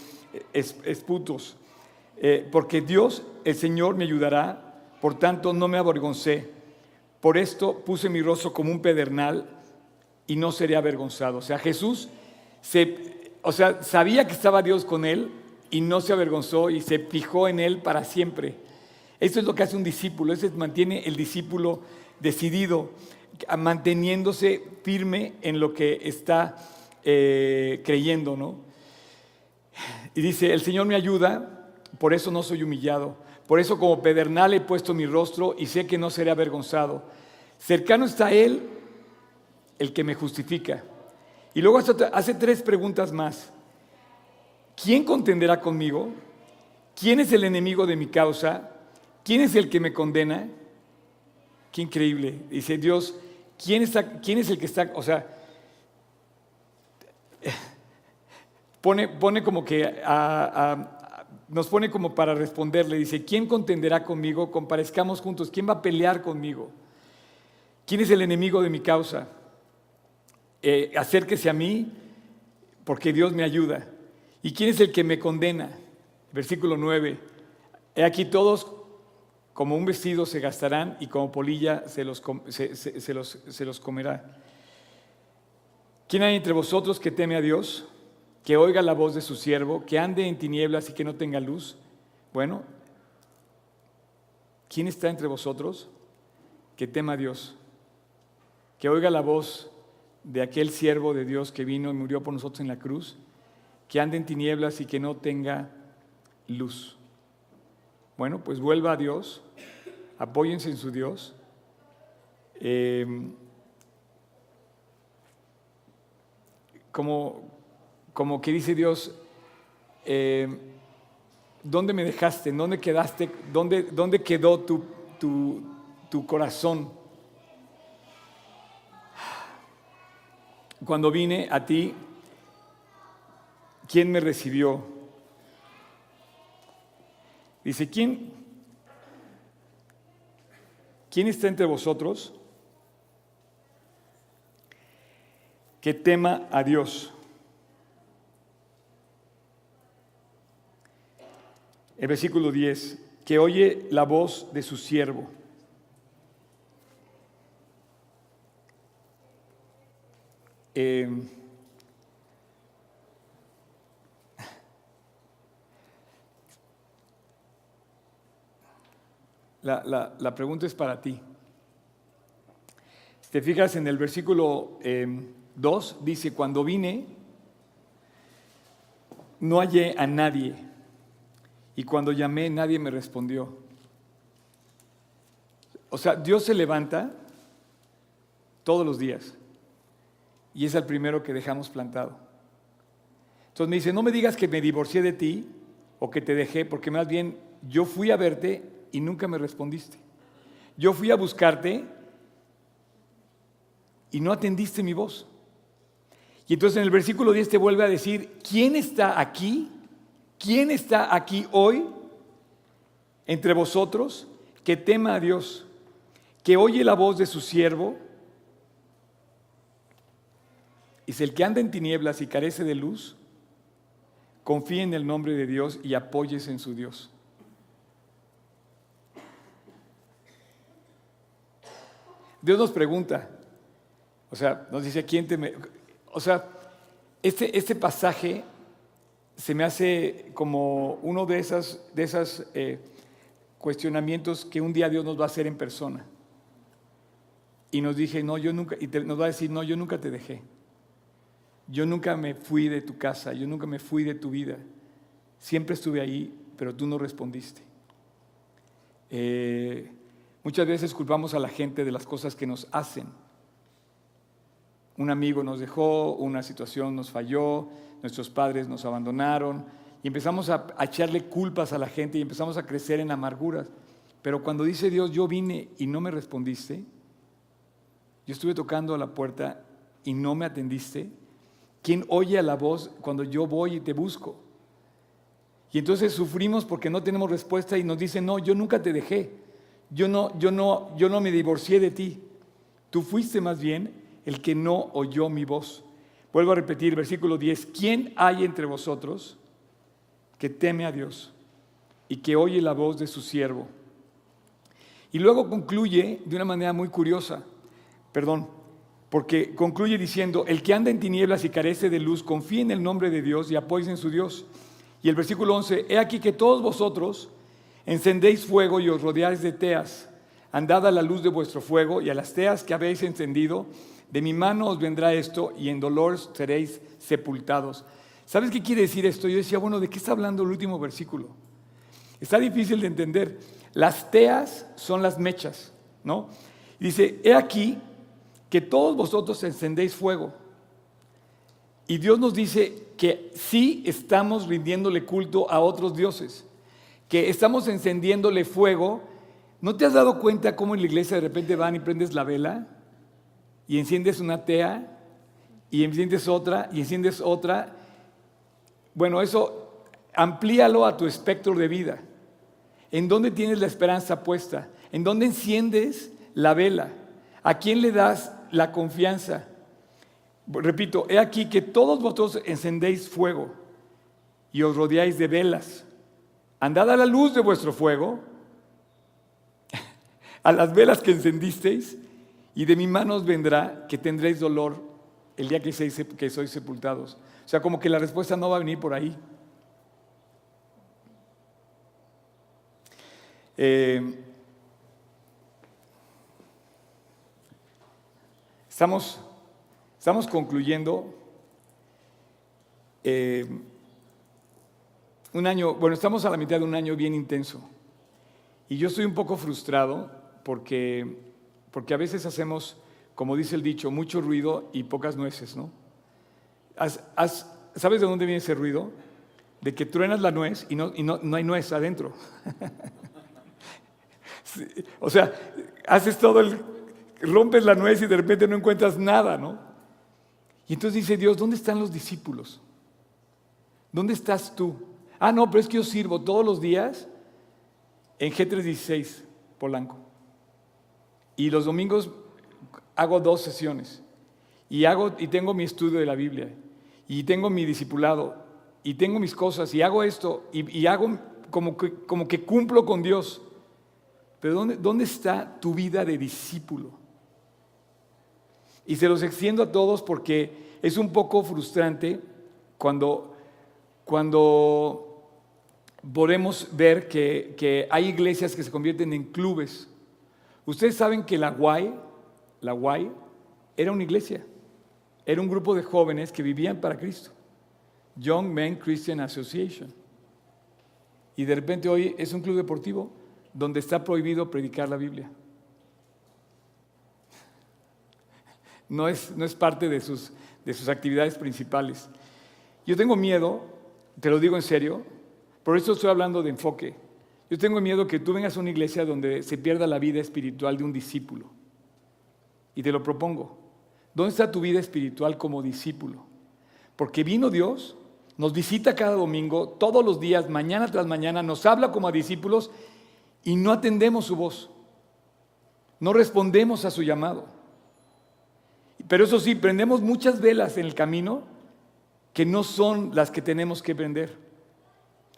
S1: esputos, porque Dios, el Señor, me ayudará, por tanto no me avergoncé. Por esto puse mi rostro como un pedernal y no seré avergonzado. O sea, Jesús se, o sea, sabía que estaba Dios con él y no se avergonzó y se fijó en él para siempre. Eso es lo que hace un discípulo, eso mantiene el discípulo decidido, manteniéndose firme en lo que está eh, creyendo, ¿no? Y dice, el Señor me ayuda, por eso no soy humillado, por eso como pedernal he puesto mi rostro y sé que no seré avergonzado. Cercano está Él, el que me justifica. Y luego hace tres preguntas más. ¿Quién contenderá conmigo? ¿Quién es el enemigo de mi causa? ¿Quién es el que me condena? Qué increíble. Dice Dios, ¿quién, quién es el que está? O sea, *laughs* pone, como que nos pone como para responderle. Dice, ¿quién contenderá conmigo? Comparezcamos juntos. ¿Quién va a pelear conmigo? ¿Quién es el enemigo de mi causa? Eh, acérquese a mí porque Dios me ayuda. ¿Y quién es el que me condena? Versículo 9. He aquí todos como un vestido se gastarán y como polilla se los, se, se los comerá. ¿Quién hay entre vosotros que teme a Dios? Que oiga la voz de su siervo, que ande en tinieblas y que no tenga luz. Bueno, ¿quién está entre vosotros que tema a Dios? Que oiga la voz de aquel siervo de Dios que vino y murió por nosotros en la cruz, que ande en tinieblas y que no tenga luz. Bueno, pues vuelva a Dios, apóyense en su Dios. Eh, como, como que dice Dios, eh, ¿dónde me dejaste? ¿Dónde quedaste? ¿Dónde, dónde quedó tu, tu, tu corazón. Cuando vine a ti, ¿quién me recibió? Dice, ¿quién, ¿quién está entre vosotros que tema a Dios? El versículo 10, que oye la voz de su siervo. Eh, la, pregunta es para ti. Si te fijas en el versículo 2, eh, dice, cuando vine, no hallé a nadie, y cuando llamé, nadie me respondió. O sea, Dios se levanta todos los días y es el primero que dejamos plantado. Entonces me dice, no me digas que me divorcié de ti o que te dejé, porque más bien yo fui a verte y nunca me respondiste. Yo fui a buscarte y no atendiste mi voz. Y entonces en el versículo 10 te vuelve a decir, ¿quién está aquí? ¿Quién está aquí hoy entre vosotros que tema a Dios, que oye la voz de su siervo? Dice, el que anda en tinieblas y carece de luz, confíe en el nombre de Dios y apóyese en su Dios. Dios nos pregunta, o sea, nos dice, ¿quién te... Me... O sea, este, este pasaje se me hace como uno de esos de esas, eh, cuestionamientos que un día Dios nos va a hacer en persona. Y nos dije, no, yo nunca, y nos va a decir, no, yo nunca te dejé. Yo nunca me fui de tu casa, yo nunca me fui de tu vida. Siempre estuve ahí, pero tú no respondiste. Eh, muchas veces culpamos a la gente de las cosas que nos hacen. Un amigo nos dejó, una situación nos falló, nuestros padres nos abandonaron y empezamos a, echarle culpas a la gente y empezamos a crecer en amarguras. Pero cuando dice Dios, yo vine y no me respondiste, yo estuve tocando a la puerta y no me atendiste, ¿Quién oye a la voz cuando yo voy y te busco? Y entonces sufrimos porque no tenemos respuesta y nos dicen, no, yo nunca te dejé. Yo no, yo no, yo no me divorcié de ti. Tú fuiste más bien el que no oyó mi voz. Vuelvo a repetir, versículo 10. ¿Quién hay entre vosotros que teme a Dios y que oye la voz de su siervo? Y luego concluye de una manera muy curiosa. Perdón, porque concluye diciendo, el que anda en tinieblas y carece de luz, confía en el nombre de Dios y apoya en su Dios. Y el versículo 11, he aquí que todos vosotros encendéis fuego y os rodeáis de teas. Andad a la luz de vuestro fuego y a las teas que habéis encendido, de mi mano os vendrá esto y en dolor seréis sepultados. ¿Sabes qué quiere decir esto? Yo decía, bueno, ¿de qué está hablando el último versículo? Está difícil de entender. Las teas son las mechas, ¿no? dice, he aquí que todos vosotros encendéis fuego. Y Dios nos dice que sí estamos rindiéndole culto a otros dioses, que estamos encendiéndole fuego. ¿No te has dado cuenta cómo en la iglesia de repente van y prendes la vela y enciendes una tea y enciendes otra y enciendes otra? Bueno, eso amplíalo a tu espectro de vida. ¿En dónde tienes la esperanza puesta? ¿En dónde enciendes la vela? ¿A quién le das la confianza. Repito, he aquí que todos vosotros encendéis fuego y os rodeáis de velas. Andad a la luz de vuestro fuego, *laughs* a las velas que encendisteis, y de mi mano os vendrá que tendréis dolor el día que, que sois sepultados. O sea, como que la respuesta no va a venir por ahí. Eh, Estamos, estamos concluyendo eh, un año, bueno, estamos a la mitad de un año bien intenso. Y yo estoy un poco frustrado porque, porque a veces hacemos, como dice el dicho, mucho ruido y pocas nueces, ¿no? ¿Sabes de dónde viene ese ruido? De que truenas la nuez y no, y no, no hay nuez adentro. *laughs* O sea, haces todo el, rompes la nuez y de repente no encuentras nada, ¿no? Y entonces dice Dios, ¿dónde están los discípulos? ¿Dónde estás tú? Ah, no, pero es que yo sirvo todos los días en G316, Polanco. Y los domingos hago dos sesiones. Y, hago, y tengo mi estudio de la Biblia. Y tengo mi discipulado. Y tengo mis cosas. Y hago esto. Y, hago como que, como que cumplo con Dios. Pero ¿dónde, ¿dónde está tu vida de discípulo? Y se los extiendo a todos porque es un poco frustrante cuando, cuando podemos ver que, que, hay iglesias que se convierten en clubes. Ustedes saben que la Guay, la Guay, era una iglesia, era un grupo de jóvenes que vivían para Cristo. Young Men Christian Association. Y de repente hoy es un club deportivo donde está prohibido predicar la Biblia. No es, no es parte de sus, de sus actividades principales. Yo tengo miedo, te lo digo en serio, por eso estoy hablando de enfoque. Yo tengo miedo que tú vengas a una iglesia donde se pierda la vida espiritual de un discípulo. Y te lo propongo. ¿Dónde está tu vida espiritual como discípulo? Porque vino Dios, nos visita cada domingo, todos los días, mañana tras mañana, nos habla como a discípulos y no atendemos su voz. No respondemos a su llamado. Pero eso sí, prendemos muchas velas en el camino que no son las que tenemos que prender.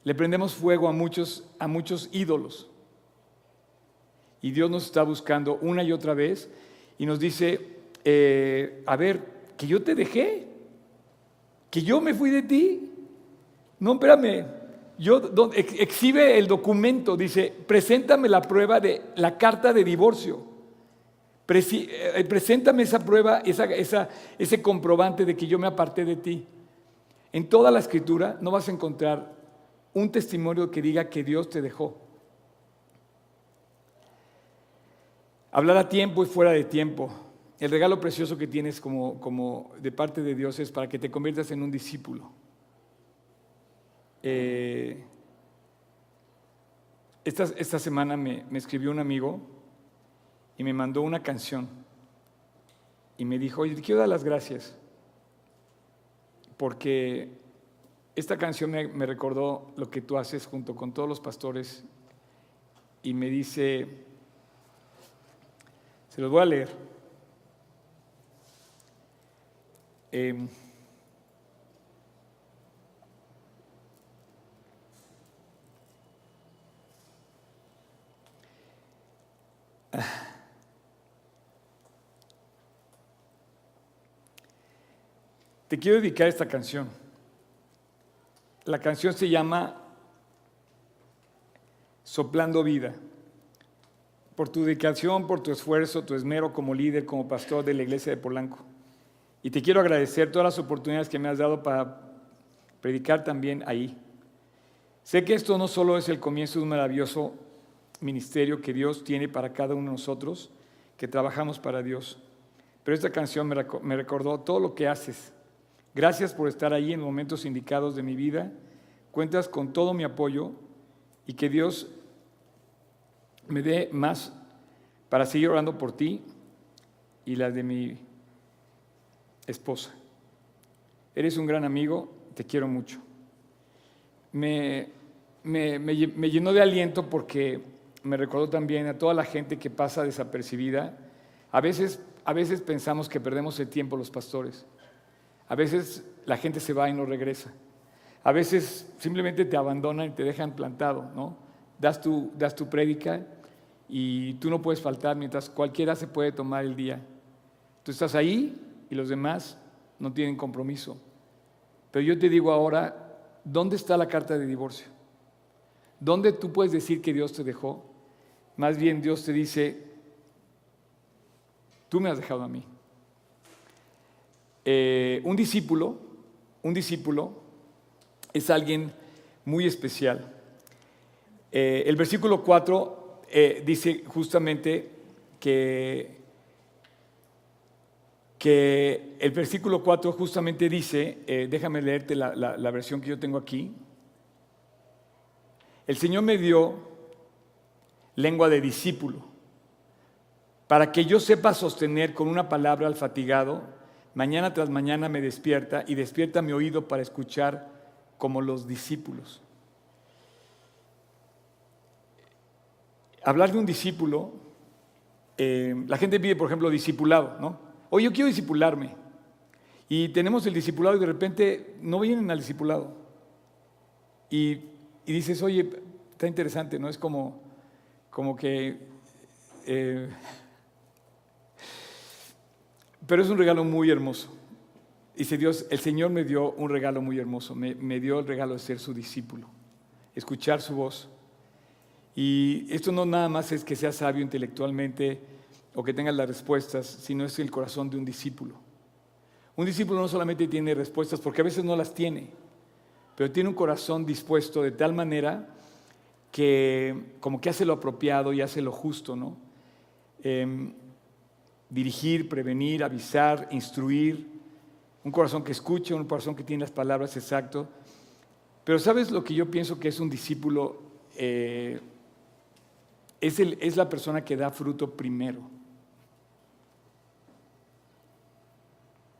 S1: Le prendemos fuego a muchos, a muchos ídolos. Y Dios nos está buscando una y otra vez y nos dice, eh, a ver, que yo te dejé, que yo me fui de ti. No, espérame, yo, exhibe el documento, dice, preséntame la prueba de la carta de divorcio. Eh, preséntame esa prueba, ese comprobante de que yo me aparté de ti. En toda la escritura no vas a encontrar un testimonio que diga que Dios te dejó. Hablar a tiempo y fuera de tiempo. El regalo precioso que tienes como, como de parte de Dios es para que te conviertas en un discípulo. Eh, esta, esta, semana me, me escribió un amigo y me mandó una canción y me dijo, oye, te quiero dar las gracias porque esta canción me, recordó lo que tú haces junto con todos los pastores y me dice, se los voy a leer. Em, te quiero dedicar esta canción. La canción se llama Soplando Vida. Por tu dedicación, por tu esfuerzo, tu esmero como líder, como pastor de la iglesia de Polanco. Y te quiero agradecer todas las oportunidades que me has dado para predicar también ahí. Sé que esto no solo es el comienzo de un maravilloso ministerio que Dios tiene para cada uno de nosotros, que trabajamos para Dios, pero esta canción me recordó todo lo que haces Gracias por estar ahí en momentos indicados de mi vida. Cuentas con todo mi apoyo y que Dios me dé más para seguir orando por ti y la de mi esposa. Eres un gran amigo, te quiero mucho. Me, me, llenó de aliento porque me recordó también a toda la gente que pasa desapercibida. A veces, a veces pensamos que perdemos el tiempo los pastores. A veces la gente se va y no regresa. A veces simplemente te abandonan y te dejan plantado, ¿no? Das tu, das tu prédica y tú no puedes faltar mientras cualquiera se puede tomar el día. Tú estás ahí y los demás no tienen compromiso. Pero yo te digo ahora, ¿dónde está la carta de divorcio? ¿Dónde tú puedes decir que Dios te dejó? Más bien Dios te dice, tú me has dejado a mí. Eh, un discípulo, un discípulo es alguien muy especial. Eh, el versículo 4 eh, dice justamente que, que el versículo 4 justamente dice, déjame leerte la, la versión que yo tengo aquí, el Señor me dio lengua de discípulo, para que yo sepa sostener con una palabra al fatigado, mañana tras mañana me despierta y despierta mi oído para escuchar como los discípulos. Hablar de un discípulo, eh, la gente pide, por ejemplo, discipulado, ¿no? Oye, yo quiero discipularme. Y tenemos el discipulado y de repente no vienen al discipulado. Y, dices, oye, está interesante, ¿no? Es como, como que... Eh, pero es un regalo muy hermoso. Dice Dios, el Señor me dio un regalo muy hermoso, me, me, dio el regalo de ser su discípulo, escuchar su voz. Y esto no nada más es que sea sabio intelectualmente o que tenga las respuestas, sino es el corazón de un discípulo. Un discípulo no solamente tiene respuestas, porque a veces no las tiene, pero tiene un corazón dispuesto de tal manera que como que hace lo apropiado y hace lo justo, ¿no? Em, dirigir, prevenir, avisar, instruir, un corazón que escucha, un corazón que tiene las palabras exactas. Pero ¿sabes lo que yo pienso que es un discípulo? Eh, es, es la persona que da fruto primero.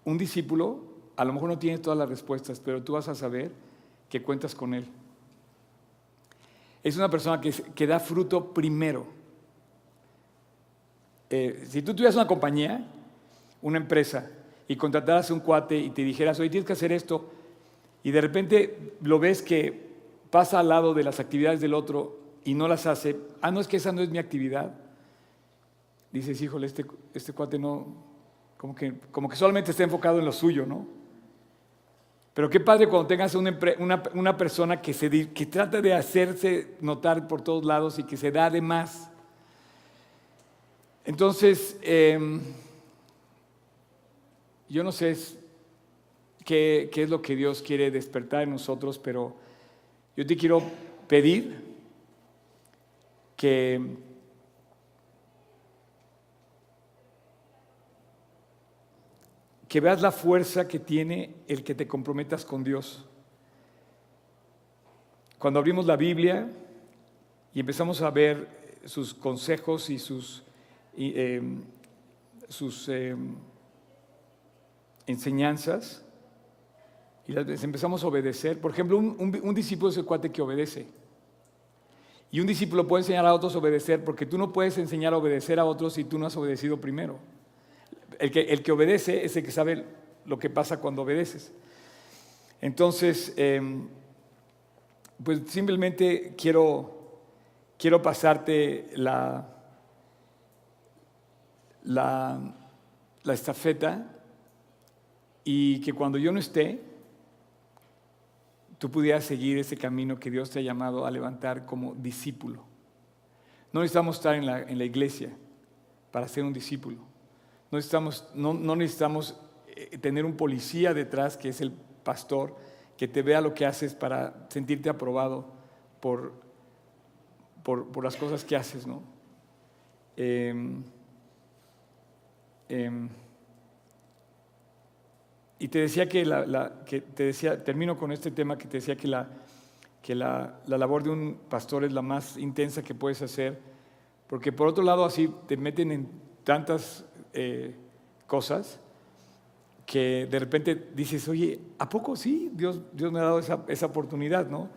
S1: Un discípulo a lo mejor no tiene todas las respuestas, pero tú vas a saber que cuentas con él. Es una persona que, que da fruto primero. Eh, si tú tuvieras una compañía, una empresa, y contrataras a un cuate y te dijeras, oye, tienes que hacer esto, y de repente lo ves que pasa al lado de las actividades del otro y no las hace, ah, no es que esa no es mi actividad. Dices, híjole, este, este cuate no, como que, como que solamente está enfocado en lo suyo, ¿no? Pero qué padre cuando tengas una, una, persona que, se, que trata de hacerse notar por todos lados y que se da de más. Entonces, em, yo no sé qué, es lo que Dios quiere despertar en nosotros, pero yo te quiero pedir que veas la fuerza que tiene el que te comprometas con Dios. Cuando abrimos la Biblia y empezamos a ver sus consejos y sus, em, sus em, enseñanzas, y las empezamos a obedecer, por ejemplo, un, discípulo es el cuate que obedece. Y un discípulo puede enseñar a otros a obedecer, porque tú no puedes enseñar a obedecer a otros si tú no has obedecido primero el que, el que obedece es el que sabe lo que pasa cuando obedeces. Entonces, em, pues simplemente quiero, quiero pasarte la, la, la estafeta y que cuando yo no esté, tú pudieras seguir ese camino que Dios te ha llamado a levantar como discípulo. No necesitamos estar en la, en la iglesia para ser un discípulo. No necesitamos, no, necesitamos eh, tener un policía detrás que es el pastor, que te vea lo que haces para sentirte aprobado por, por, las cosas que haces, ¿no? Em, em, y te decía que, la, que te decía, termino con este tema que te decía que, la, que la, la, labor de un pastor es la más intensa que puedes hacer, porque por otro lado así te meten en tantas eh, cosas que de repente dices, oye, ¿a poco sí? Dios, Dios me ha dado esa, esa, oportunidad, ¿no?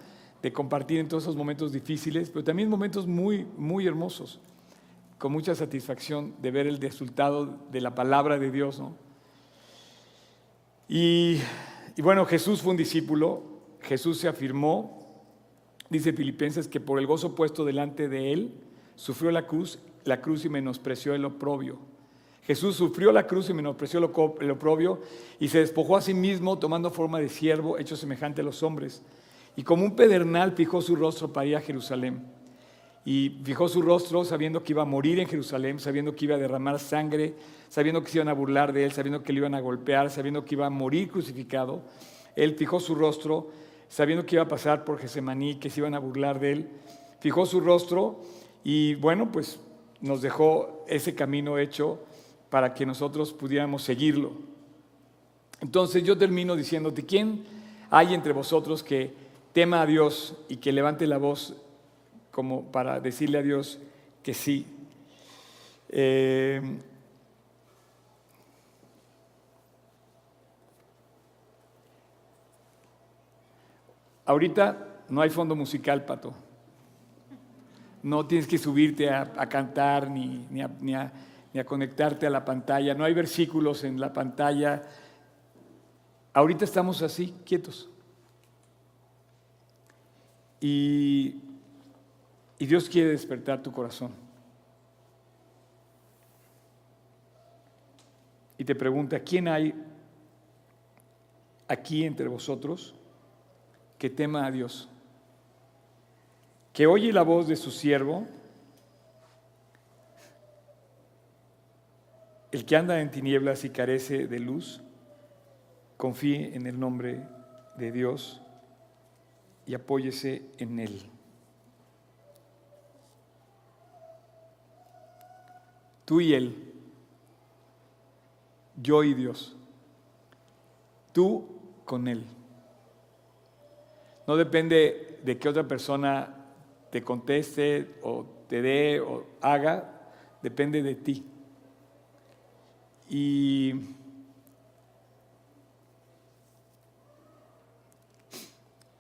S1: De compartir en todos esos momentos difíciles, pero también momentos muy, muy hermosos, con mucha satisfacción de ver el resultado de la palabra de Dios, ¿no? Y, bueno, Jesús fue un discípulo, Jesús se afirmó, dice Filipenses, que por el gozo puesto delante de él, sufrió la cruz, la cruz y menospreció el oprobio Jesús sufrió la cruz y menospreció el oprobio y se despojó a sí mismo tomando forma de siervo, hecho semejante a los hombres. Y como un pedernal fijó su rostro para ir a Jerusalén. Y fijó su rostro sabiendo que iba a morir en Jerusalén, sabiendo que iba a derramar sangre, sabiendo que se iban a burlar de él, sabiendo que le iban a golpear, sabiendo que iba a morir crucificado. Él fijó su rostro sabiendo que iba a pasar por Gesemaní, que se iban a burlar de él. Fijó su rostro y bueno, pues nos dejó ese camino hecho para que nosotros pudiéramos seguirlo. Entonces yo termino diciéndote, ¿quién hay entre vosotros que tema a Dios y que levante la voz como para decirle a Dios, que sí. Eh, ahorita no hay fondo musical, Pato. No tienes que subirte a, cantar ni, a, ni a conectarte a la pantalla. No hay versículos en la pantalla. Ahorita estamos así, quietos. Y, y Dios quiere despertar tu corazón. Y te pregunta, ¿quién hay aquí entre vosotros que tema a Dios? Que oye la voz de su siervo, el que anda en tinieblas y carece de luz, confíe en el nombre de Dios y apóyese en Él. Tú y Él, yo y Dios, tú con Él. No depende de que otra persona te conteste o te dé o haga, depende de ti. Y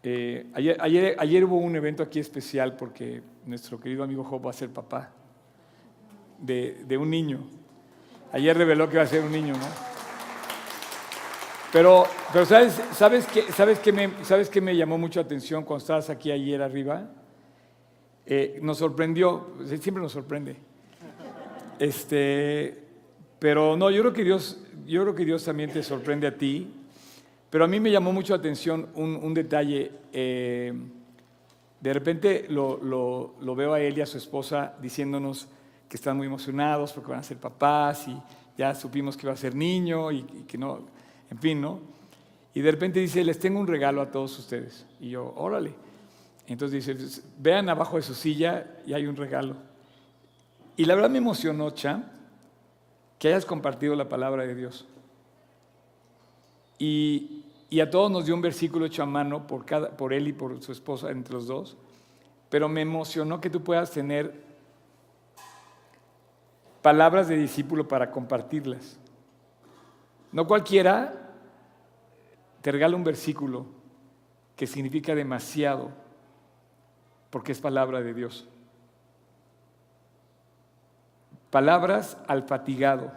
S1: Eh, ayer, hubo un evento aquí especial porque nuestro querido amigo Job va a ser papá de, un niño. Ayer reveló que va a ser un niño, ¿no? Pero, pero ¿sabes, sabes, qué, sabes, que me, ¿sabes me llamó mucho atención cuando estabas aquí ayer arriba? Eh, nos sorprendió, siempre nos sorprende. Este, pero no, yo creo que Dios, yo creo que Dios también te sorprende a ti pero a mí me llamó mucho la atención un, detalle. Eh, de repente lo, veo a él y a su esposa diciéndonos que están muy emocionados porque van a ser papás y ya supimos que va a ser niño y, que no, en fin, ¿no? Y de repente dice, les tengo un regalo a todos ustedes. Y yo, órale. Entonces dice, pues, vean abajo de su silla y hay un regalo. Y la verdad me emocionó, Cha, que hayas compartido la palabra de Dios. Y, a todos nos dio un versículo hecho a mano por, cada, por él y por su esposa, entre los dos. Pero me emocionó que tú puedas tener palabras de discípulo para compartirlas. No cualquiera te regala un versículo que significa demasiado porque es palabra de Dios. Palabras al fatigado,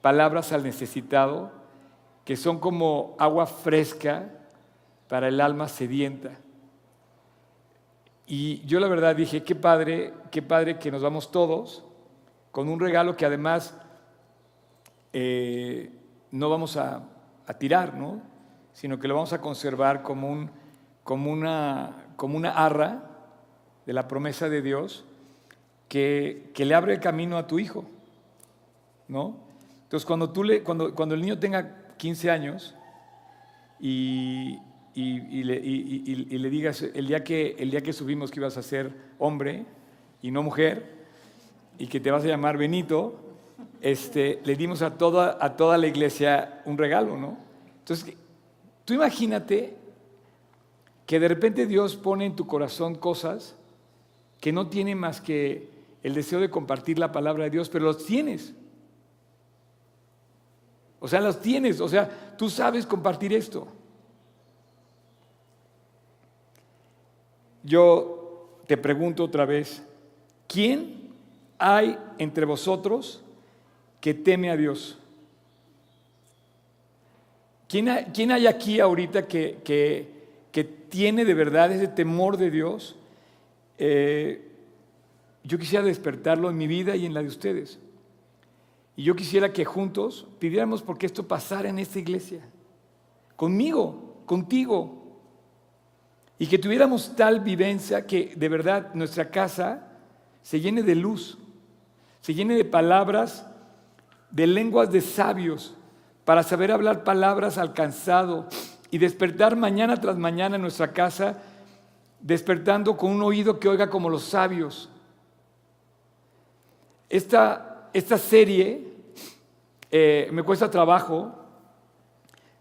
S1: palabras al necesitado que son como agua fresca para el alma sedienta. Y yo la verdad dije, qué padre, qué padre que nos vamos todos con un regalo que además eh, no vamos a, tirar, ¿no? sino que lo vamos a conservar como, un, como, una, como una arra de la promesa de Dios que, que, le abre el camino a tu hijo. ¿no? Entonces, cuando, tú le, cuando, cuando el niño tenga 15 años y, le, digas el día, que, el día que subimos que ibas a ser hombre y no mujer y que te vas a llamar Benito, este, le dimos a toda, a toda la iglesia un regalo, ¿no? Entonces, tú imagínate que de repente Dios pone en tu corazón cosas que no tienen más que el deseo de compartir la palabra de Dios, pero los tienes. O sea, las tienes, o sea, tú sabes compartir esto. Yo te pregunto otra vez, ¿quién hay entre vosotros que teme a Dios? ¿Quién hay, aquí ahorita que, tiene de verdad ese temor de Dios? Eh, yo quisiera despertarlo en mi vida y en la de ustedes. Y yo quisiera que juntos pidiéramos porque esto pasara en esta iglesia. Conmigo, contigo. Y que tuviéramos tal vivencia que de verdad nuestra casa se llene de luz, se llene de palabras, de lenguas de sabios, para saber hablar palabras alcanzado y despertar mañana tras mañana en nuestra casa, despertando con un oído que oiga como los sabios. Esta esta serie eh, me cuesta trabajo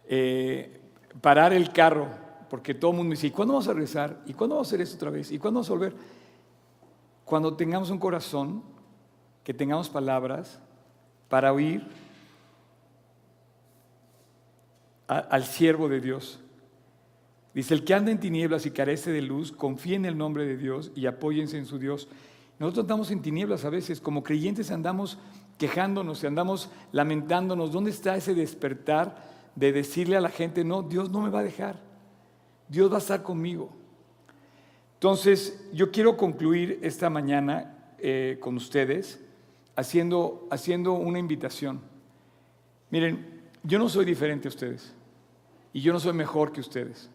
S1: eh, parar el carro, porque todo el mundo me dice, ¿y cuándo vamos a regresar? ¿Y cuándo vamos a hacer esto otra vez? ¿Y cuándo vamos a volver? cuando tengamos un corazón, que tengamos palabras para oír al siervo de Dios. Dice, el que anda en tinieblas y carece de luz, confíe en el nombre de Dios y apóyense en su Dios. Nosotros andamos en tinieblas a veces, como creyentes andamos quejándonos y andamos lamentándonos. ¿Dónde está ese despertar de decirle a la gente, no, Dios no me va a dejar, Dios va a estar conmigo? Entonces, yo quiero concluir esta mañana eh, con ustedes haciendo, haciendo una invitación. Miren, yo no soy diferente a ustedes y yo no soy mejor que ustedes.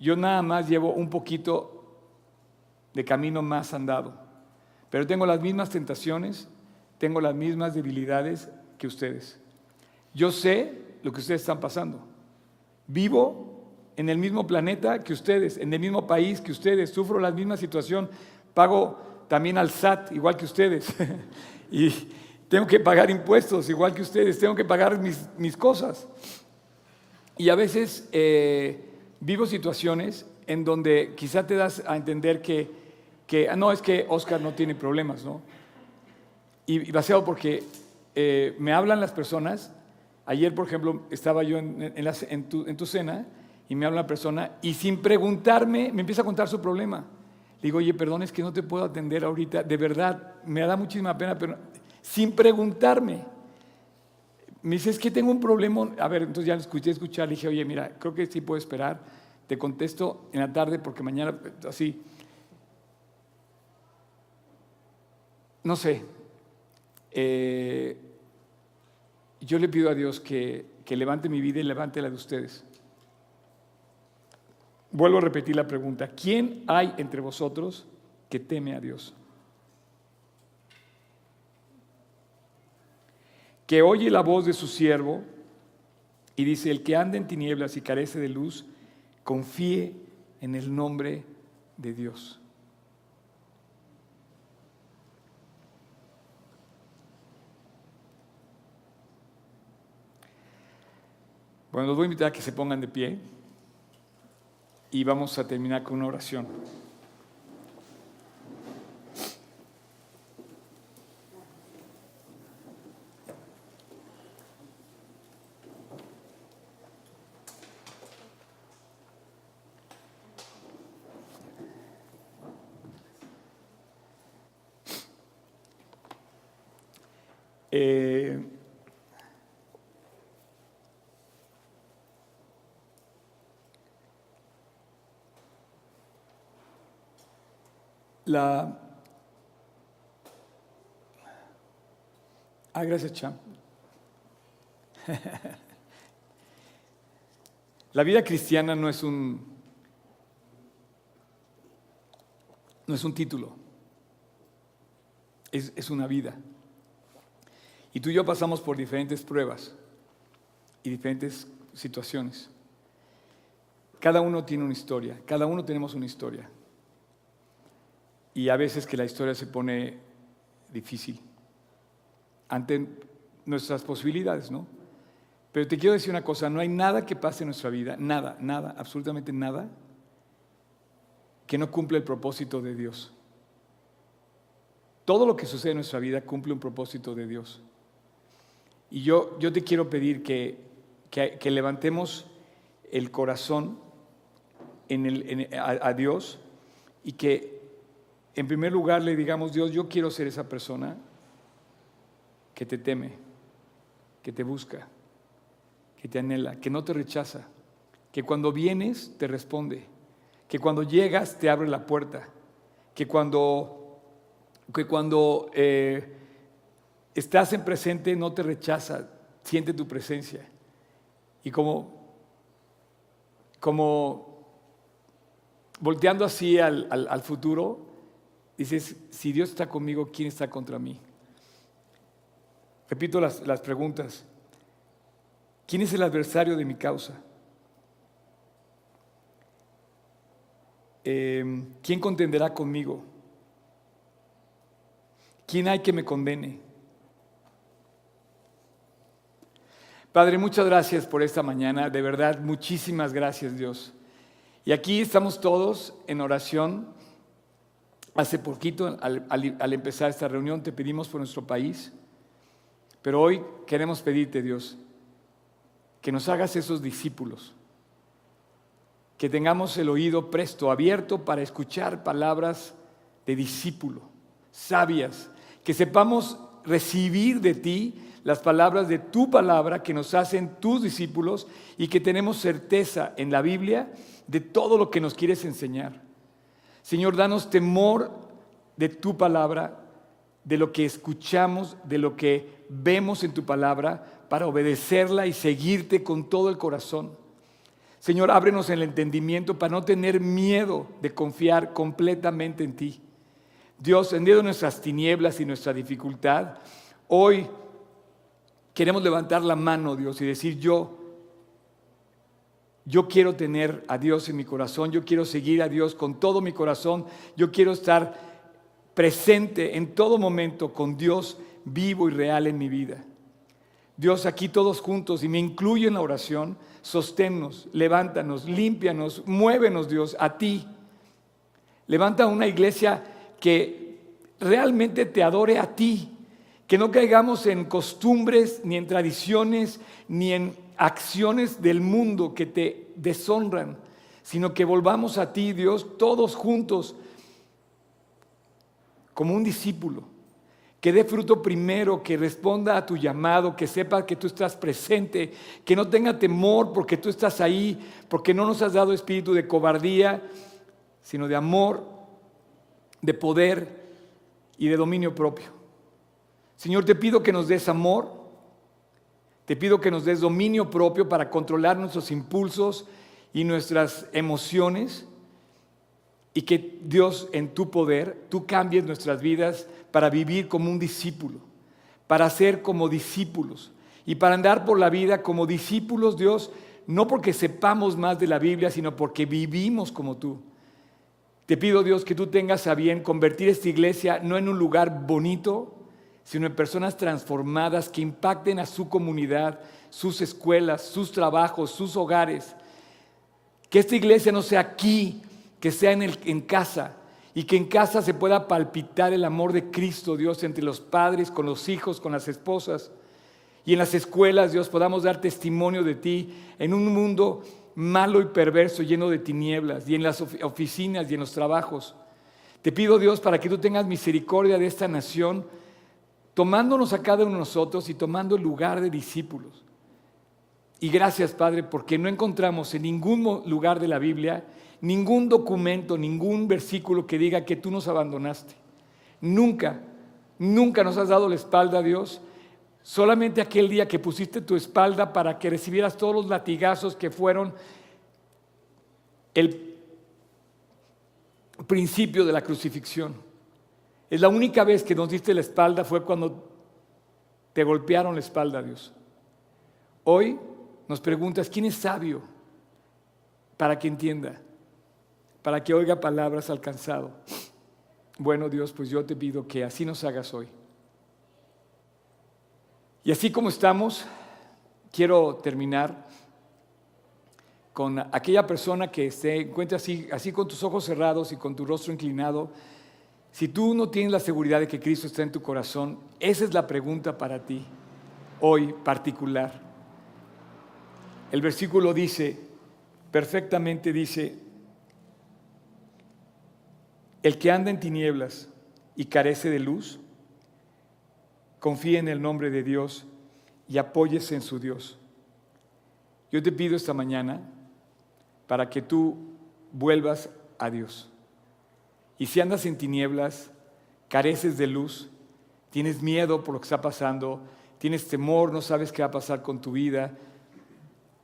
S1: Yo nada más llevo un poquito de camino más andado, pero tengo las mismas tentaciones, tengo las mismas debilidades que ustedes. Yo sé lo que ustedes están pasando. Vivo en el mismo planeta que ustedes, en el mismo país que ustedes, sufro la misma situación, pago también al SAT igual que ustedes. *laughs* y tengo que pagar impuestos igual que ustedes, tengo que pagar mis, cosas. Y a veces eh, vivo situaciones en donde quizá te das a entender que, que ah, no, es que Oscar no tiene problemas, ¿no? Y, y ser porque eh, me hablan las personas. Ayer, por ejemplo, estaba yo en, tu, en tu cena y me habla una persona y sin preguntarme me empieza a contar su problema. Digo, oye, perdón, es que no te puedo atender ahorita. De verdad, me da muchísima pena, pero sin preguntarme. Me dice, es que tengo un problema. A ver, entonces ya lo escuché escuchar, le dije, oye, mira, creo que sí puedo esperar. Te contesto en la tarde porque mañana, así. No sé. Eh, yo le pido a Dios que, que levante mi vida y levante la de ustedes. Vuelvo a repetir la pregunta. ¿Quién hay entre vosotros que teme a Dios? que oye la voz de su siervo y dice, el que anda en tinieblas y carece de luz, confíe en el nombre de Dios. Bueno, los voy a invitar a que se pongan de pie y vamos a terminar con una oración. Eh, la... Ah, gracias, Cham. *laughs* la vida cristiana no es un no es un título, es, es una vida. Y tú y yo pasamos por diferentes pruebas y diferentes situaciones. Cada uno tiene una historia, cada uno tenemos una historia. Y a veces que la historia se pone difícil ante nuestras posibilidades, ¿no? Pero te quiero decir una cosa, no hay nada que pase en nuestra vida, nada, nada, absolutamente nada, que no cumpla el propósito de Dios. Todo lo que sucede en nuestra vida cumple un propósito de Dios. Y yo, yo te quiero pedir que, que, levantemos el corazón el, a, Dios y que en primer lugar le digamos, Dios, yo quiero ser esa persona que te teme, que te busca, que te anhela, que no te rechaza, que cuando vienes te responde, que cuando llegas te abre la puerta, que cuando, que cuando eh, estás en presente, no te rechaza, siente tu presencia. Y como, como volteando así al, futuro, dices, si Dios está conmigo, ¿quién está contra mí? Repito las, preguntas. ¿Quién es el adversario de mi causa? Em, ¿Quién contenderá conmigo? ¿Quién hay que me condene? Padre, muchas gracias por esta mañana, de verdad, muchísimas gracias Dios. Y aquí estamos todos en oración Hace poquito, al, empezar esta reunión, te pedimos por nuestro país, pero hoy queremos pedirte, Dios, que nos hagas esos discípulos, que tengamos el oído presto, abierto para escuchar palabras de discípulo, sabias, que sepamos recibir de ti las palabras de tu palabra que nos hacen tus discípulos y que tenemos certeza en la Biblia de todo lo que nos quieres enseñar. Señor, danos temor de tu palabra, de lo que escuchamos, de lo que vemos en tu palabra, para obedecerla y seguirte con todo el corazón. Señor, ábrenos el entendimiento para no tener miedo de confiar completamente en ti. Dios, en medio de nuestras tinieblas y nuestra dificultad, hoy queremos levantar la mano, Dios, y decir yo, yo quiero tener a Dios en mi corazón, yo quiero seguir a Dios con todo mi corazón, yo quiero estar presente en todo momento con Dios vivo y real en mi vida. Dios, aquí todos juntos, y me incluyo en la oración, sosténnos, levántanos, límpianos, muévenos, Dios, a ti. Levanta una iglesia que realmente te adore a ti, que no caigamos en costumbres, ni en tradiciones, ni en acciones del mundo que te deshonran, sino que volvamos a ti, Dios, todos juntos, como un discípulo, que dé fruto primero, que responda a tu llamado, que sepa que tú estás presente, que no tenga temor porque tú estás ahí, porque no nos has dado espíritu de cobardía, sino de amor, de poder y de dominio propio. Señor, te pido que nos des amor, te pido que nos des dominio propio para controlar nuestros impulsos y nuestras emociones y que Dios en tu poder, tú cambies nuestras vidas para vivir como un discípulo, para ser como discípulos y para andar por la vida como discípulos, Dios, no porque sepamos más de la Biblia, sino porque vivimos como tú. Te pido, Dios, que tú tengas a bien convertir esta iglesia no en un lugar bonito, sino en personas transformadas que impacten a su comunidad, sus escuelas, sus trabajos, sus hogares. Que esta iglesia no sea aquí, que sea en, en casa y que en casa se pueda palpitar el amor de Cristo, Dios, entre los padres, con los hijos, con las esposas. Y en las escuelas, Dios, podamos dar testimonio de ti en un mundo malo y perverso, lleno de tinieblas, y en las oficinas y en los trabajos. Te pido, Dios, para que tú tengas misericordia de esta nación tomándonos a cada uno de nosotros y tomando el lugar de discípulos. Y gracias, Padre, porque no encontramos en ningún lugar de la Biblia ningún documento, ningún versículo que diga que tú nos abandonaste. Nunca, nunca nos has dado la espalda a Dios. Solamente aquel día que pusiste tu espalda para que recibieras todos los latigazos que fueron el principio de la crucifixión. Es la única vez que nos diste la espalda fue cuando te golpearon la espalda, Dios. Hoy nos preguntas, ¿quién es sabio? Para que entienda, para que oiga palabras alcanzado. Bueno, Dios, pues yo te pido que así nos hagas hoy. Y así como estamos, quiero terminar con aquella persona que se encuentra así, así con tus ojos cerrados y con tu rostro inclinado si tú no tienes la seguridad de que Cristo está en tu corazón, esa es la pregunta para ti, hoy particular. El versículo dice, perfectamente dice, el que anda en tinieblas y carece de luz, confíe en el nombre de Dios y apóyese en su Dios. Yo te pido esta mañana para que tú vuelvas a Dios. Y si andas en tinieblas, careces de luz, tienes miedo por lo que está pasando, tienes temor, no sabes qué va a pasar con tu vida,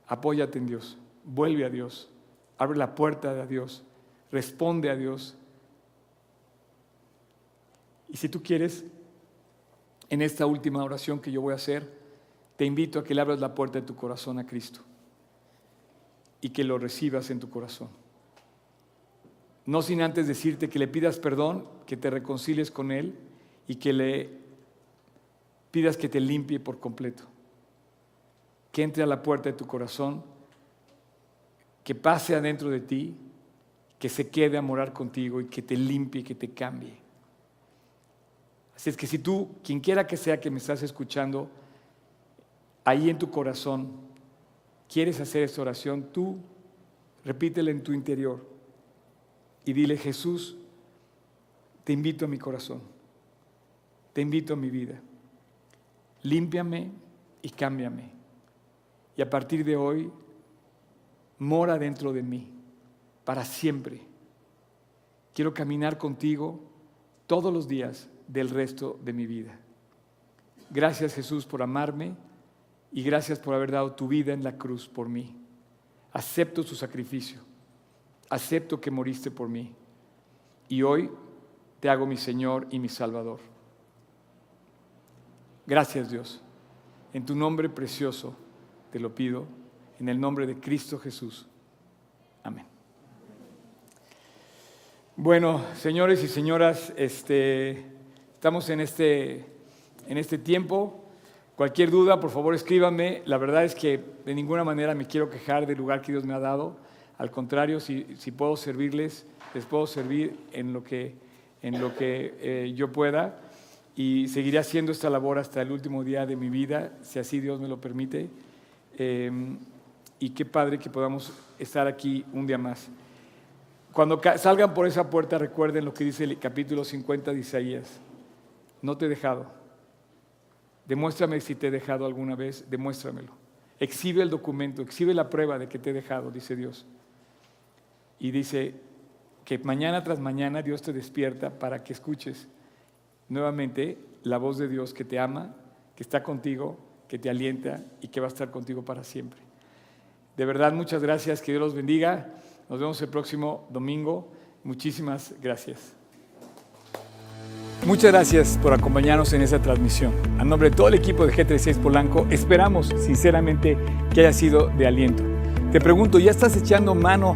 S1: apóyate en Dios, vuelve a Dios, abre la puerta a Dios, responde a Dios. Y si tú quieres, en esta última oración que yo voy a hacer, te invito a que le abras la puerta de tu corazón a Cristo y que lo recibas en tu corazón. No sin antes decirte que le pidas perdón, que te reconcilies con Él y que le pidas que te limpie por completo. Que entre a la puerta de tu corazón, que pase adentro de ti, que se quede a morar contigo y que te limpie, que te cambie. Así es que si tú, quien quiera que sea que me estás escuchando, ahí en tu corazón quieres hacer esta oración, tú repítela en tu interior y dile, Jesús, te invito a mi corazón, te invito a mi vida, límpiame y cámbiame. Y a partir de hoy, mora dentro de mí para siempre. Quiero caminar contigo todos los días del resto de mi vida. Gracias Jesús por amarme y gracias por haber dado tu vida en la cruz por mí. Acepto tu sacrificio. Acepto que moriste por mí. Y hoy te hago mi Señor y mi Salvador. Gracias Dios. En tu nombre precioso te lo pido, en el nombre de Cristo Jesús. Amén. Bueno, señores y señoras, este, estamos en este, en este tiempo. Cualquier duda, por favor, escríbanme. La verdad es que de ninguna manera me quiero quejar del lugar que Dios me ha dado. Al contrario, si, puedo servirles, les puedo servir en lo que, en lo que eh, yo pueda. Y seguiré haciendo esta labor hasta el último día de mi vida, si así Dios me lo permite. Eh, y qué padre que podamos estar aquí un día más. Cuando salgan por esa puerta, recuerden lo que dice el capítulo 50 de Isaías. No te he dejado. Demuéstrame si te he dejado alguna vez, demuéstramelo. Exhibe el documento, exhibe la prueba de que te he dejado, dice Dios. Y dice que mañana tras mañana Dios te despierta para que escuches nuevamente la voz de Dios que te ama, que está contigo, que te alienta y que va a estar contigo para siempre. De verdad, muchas gracias, que Dios los bendiga. Nos vemos el próximo domingo. Muchísimas gracias. Muchas gracias por acompañarnos en esta transmisión. A nombre de todo el equipo de G36 Polanco, esperamos sinceramente que haya sido de aliento. Te pregunto, ¿ya estás echando mano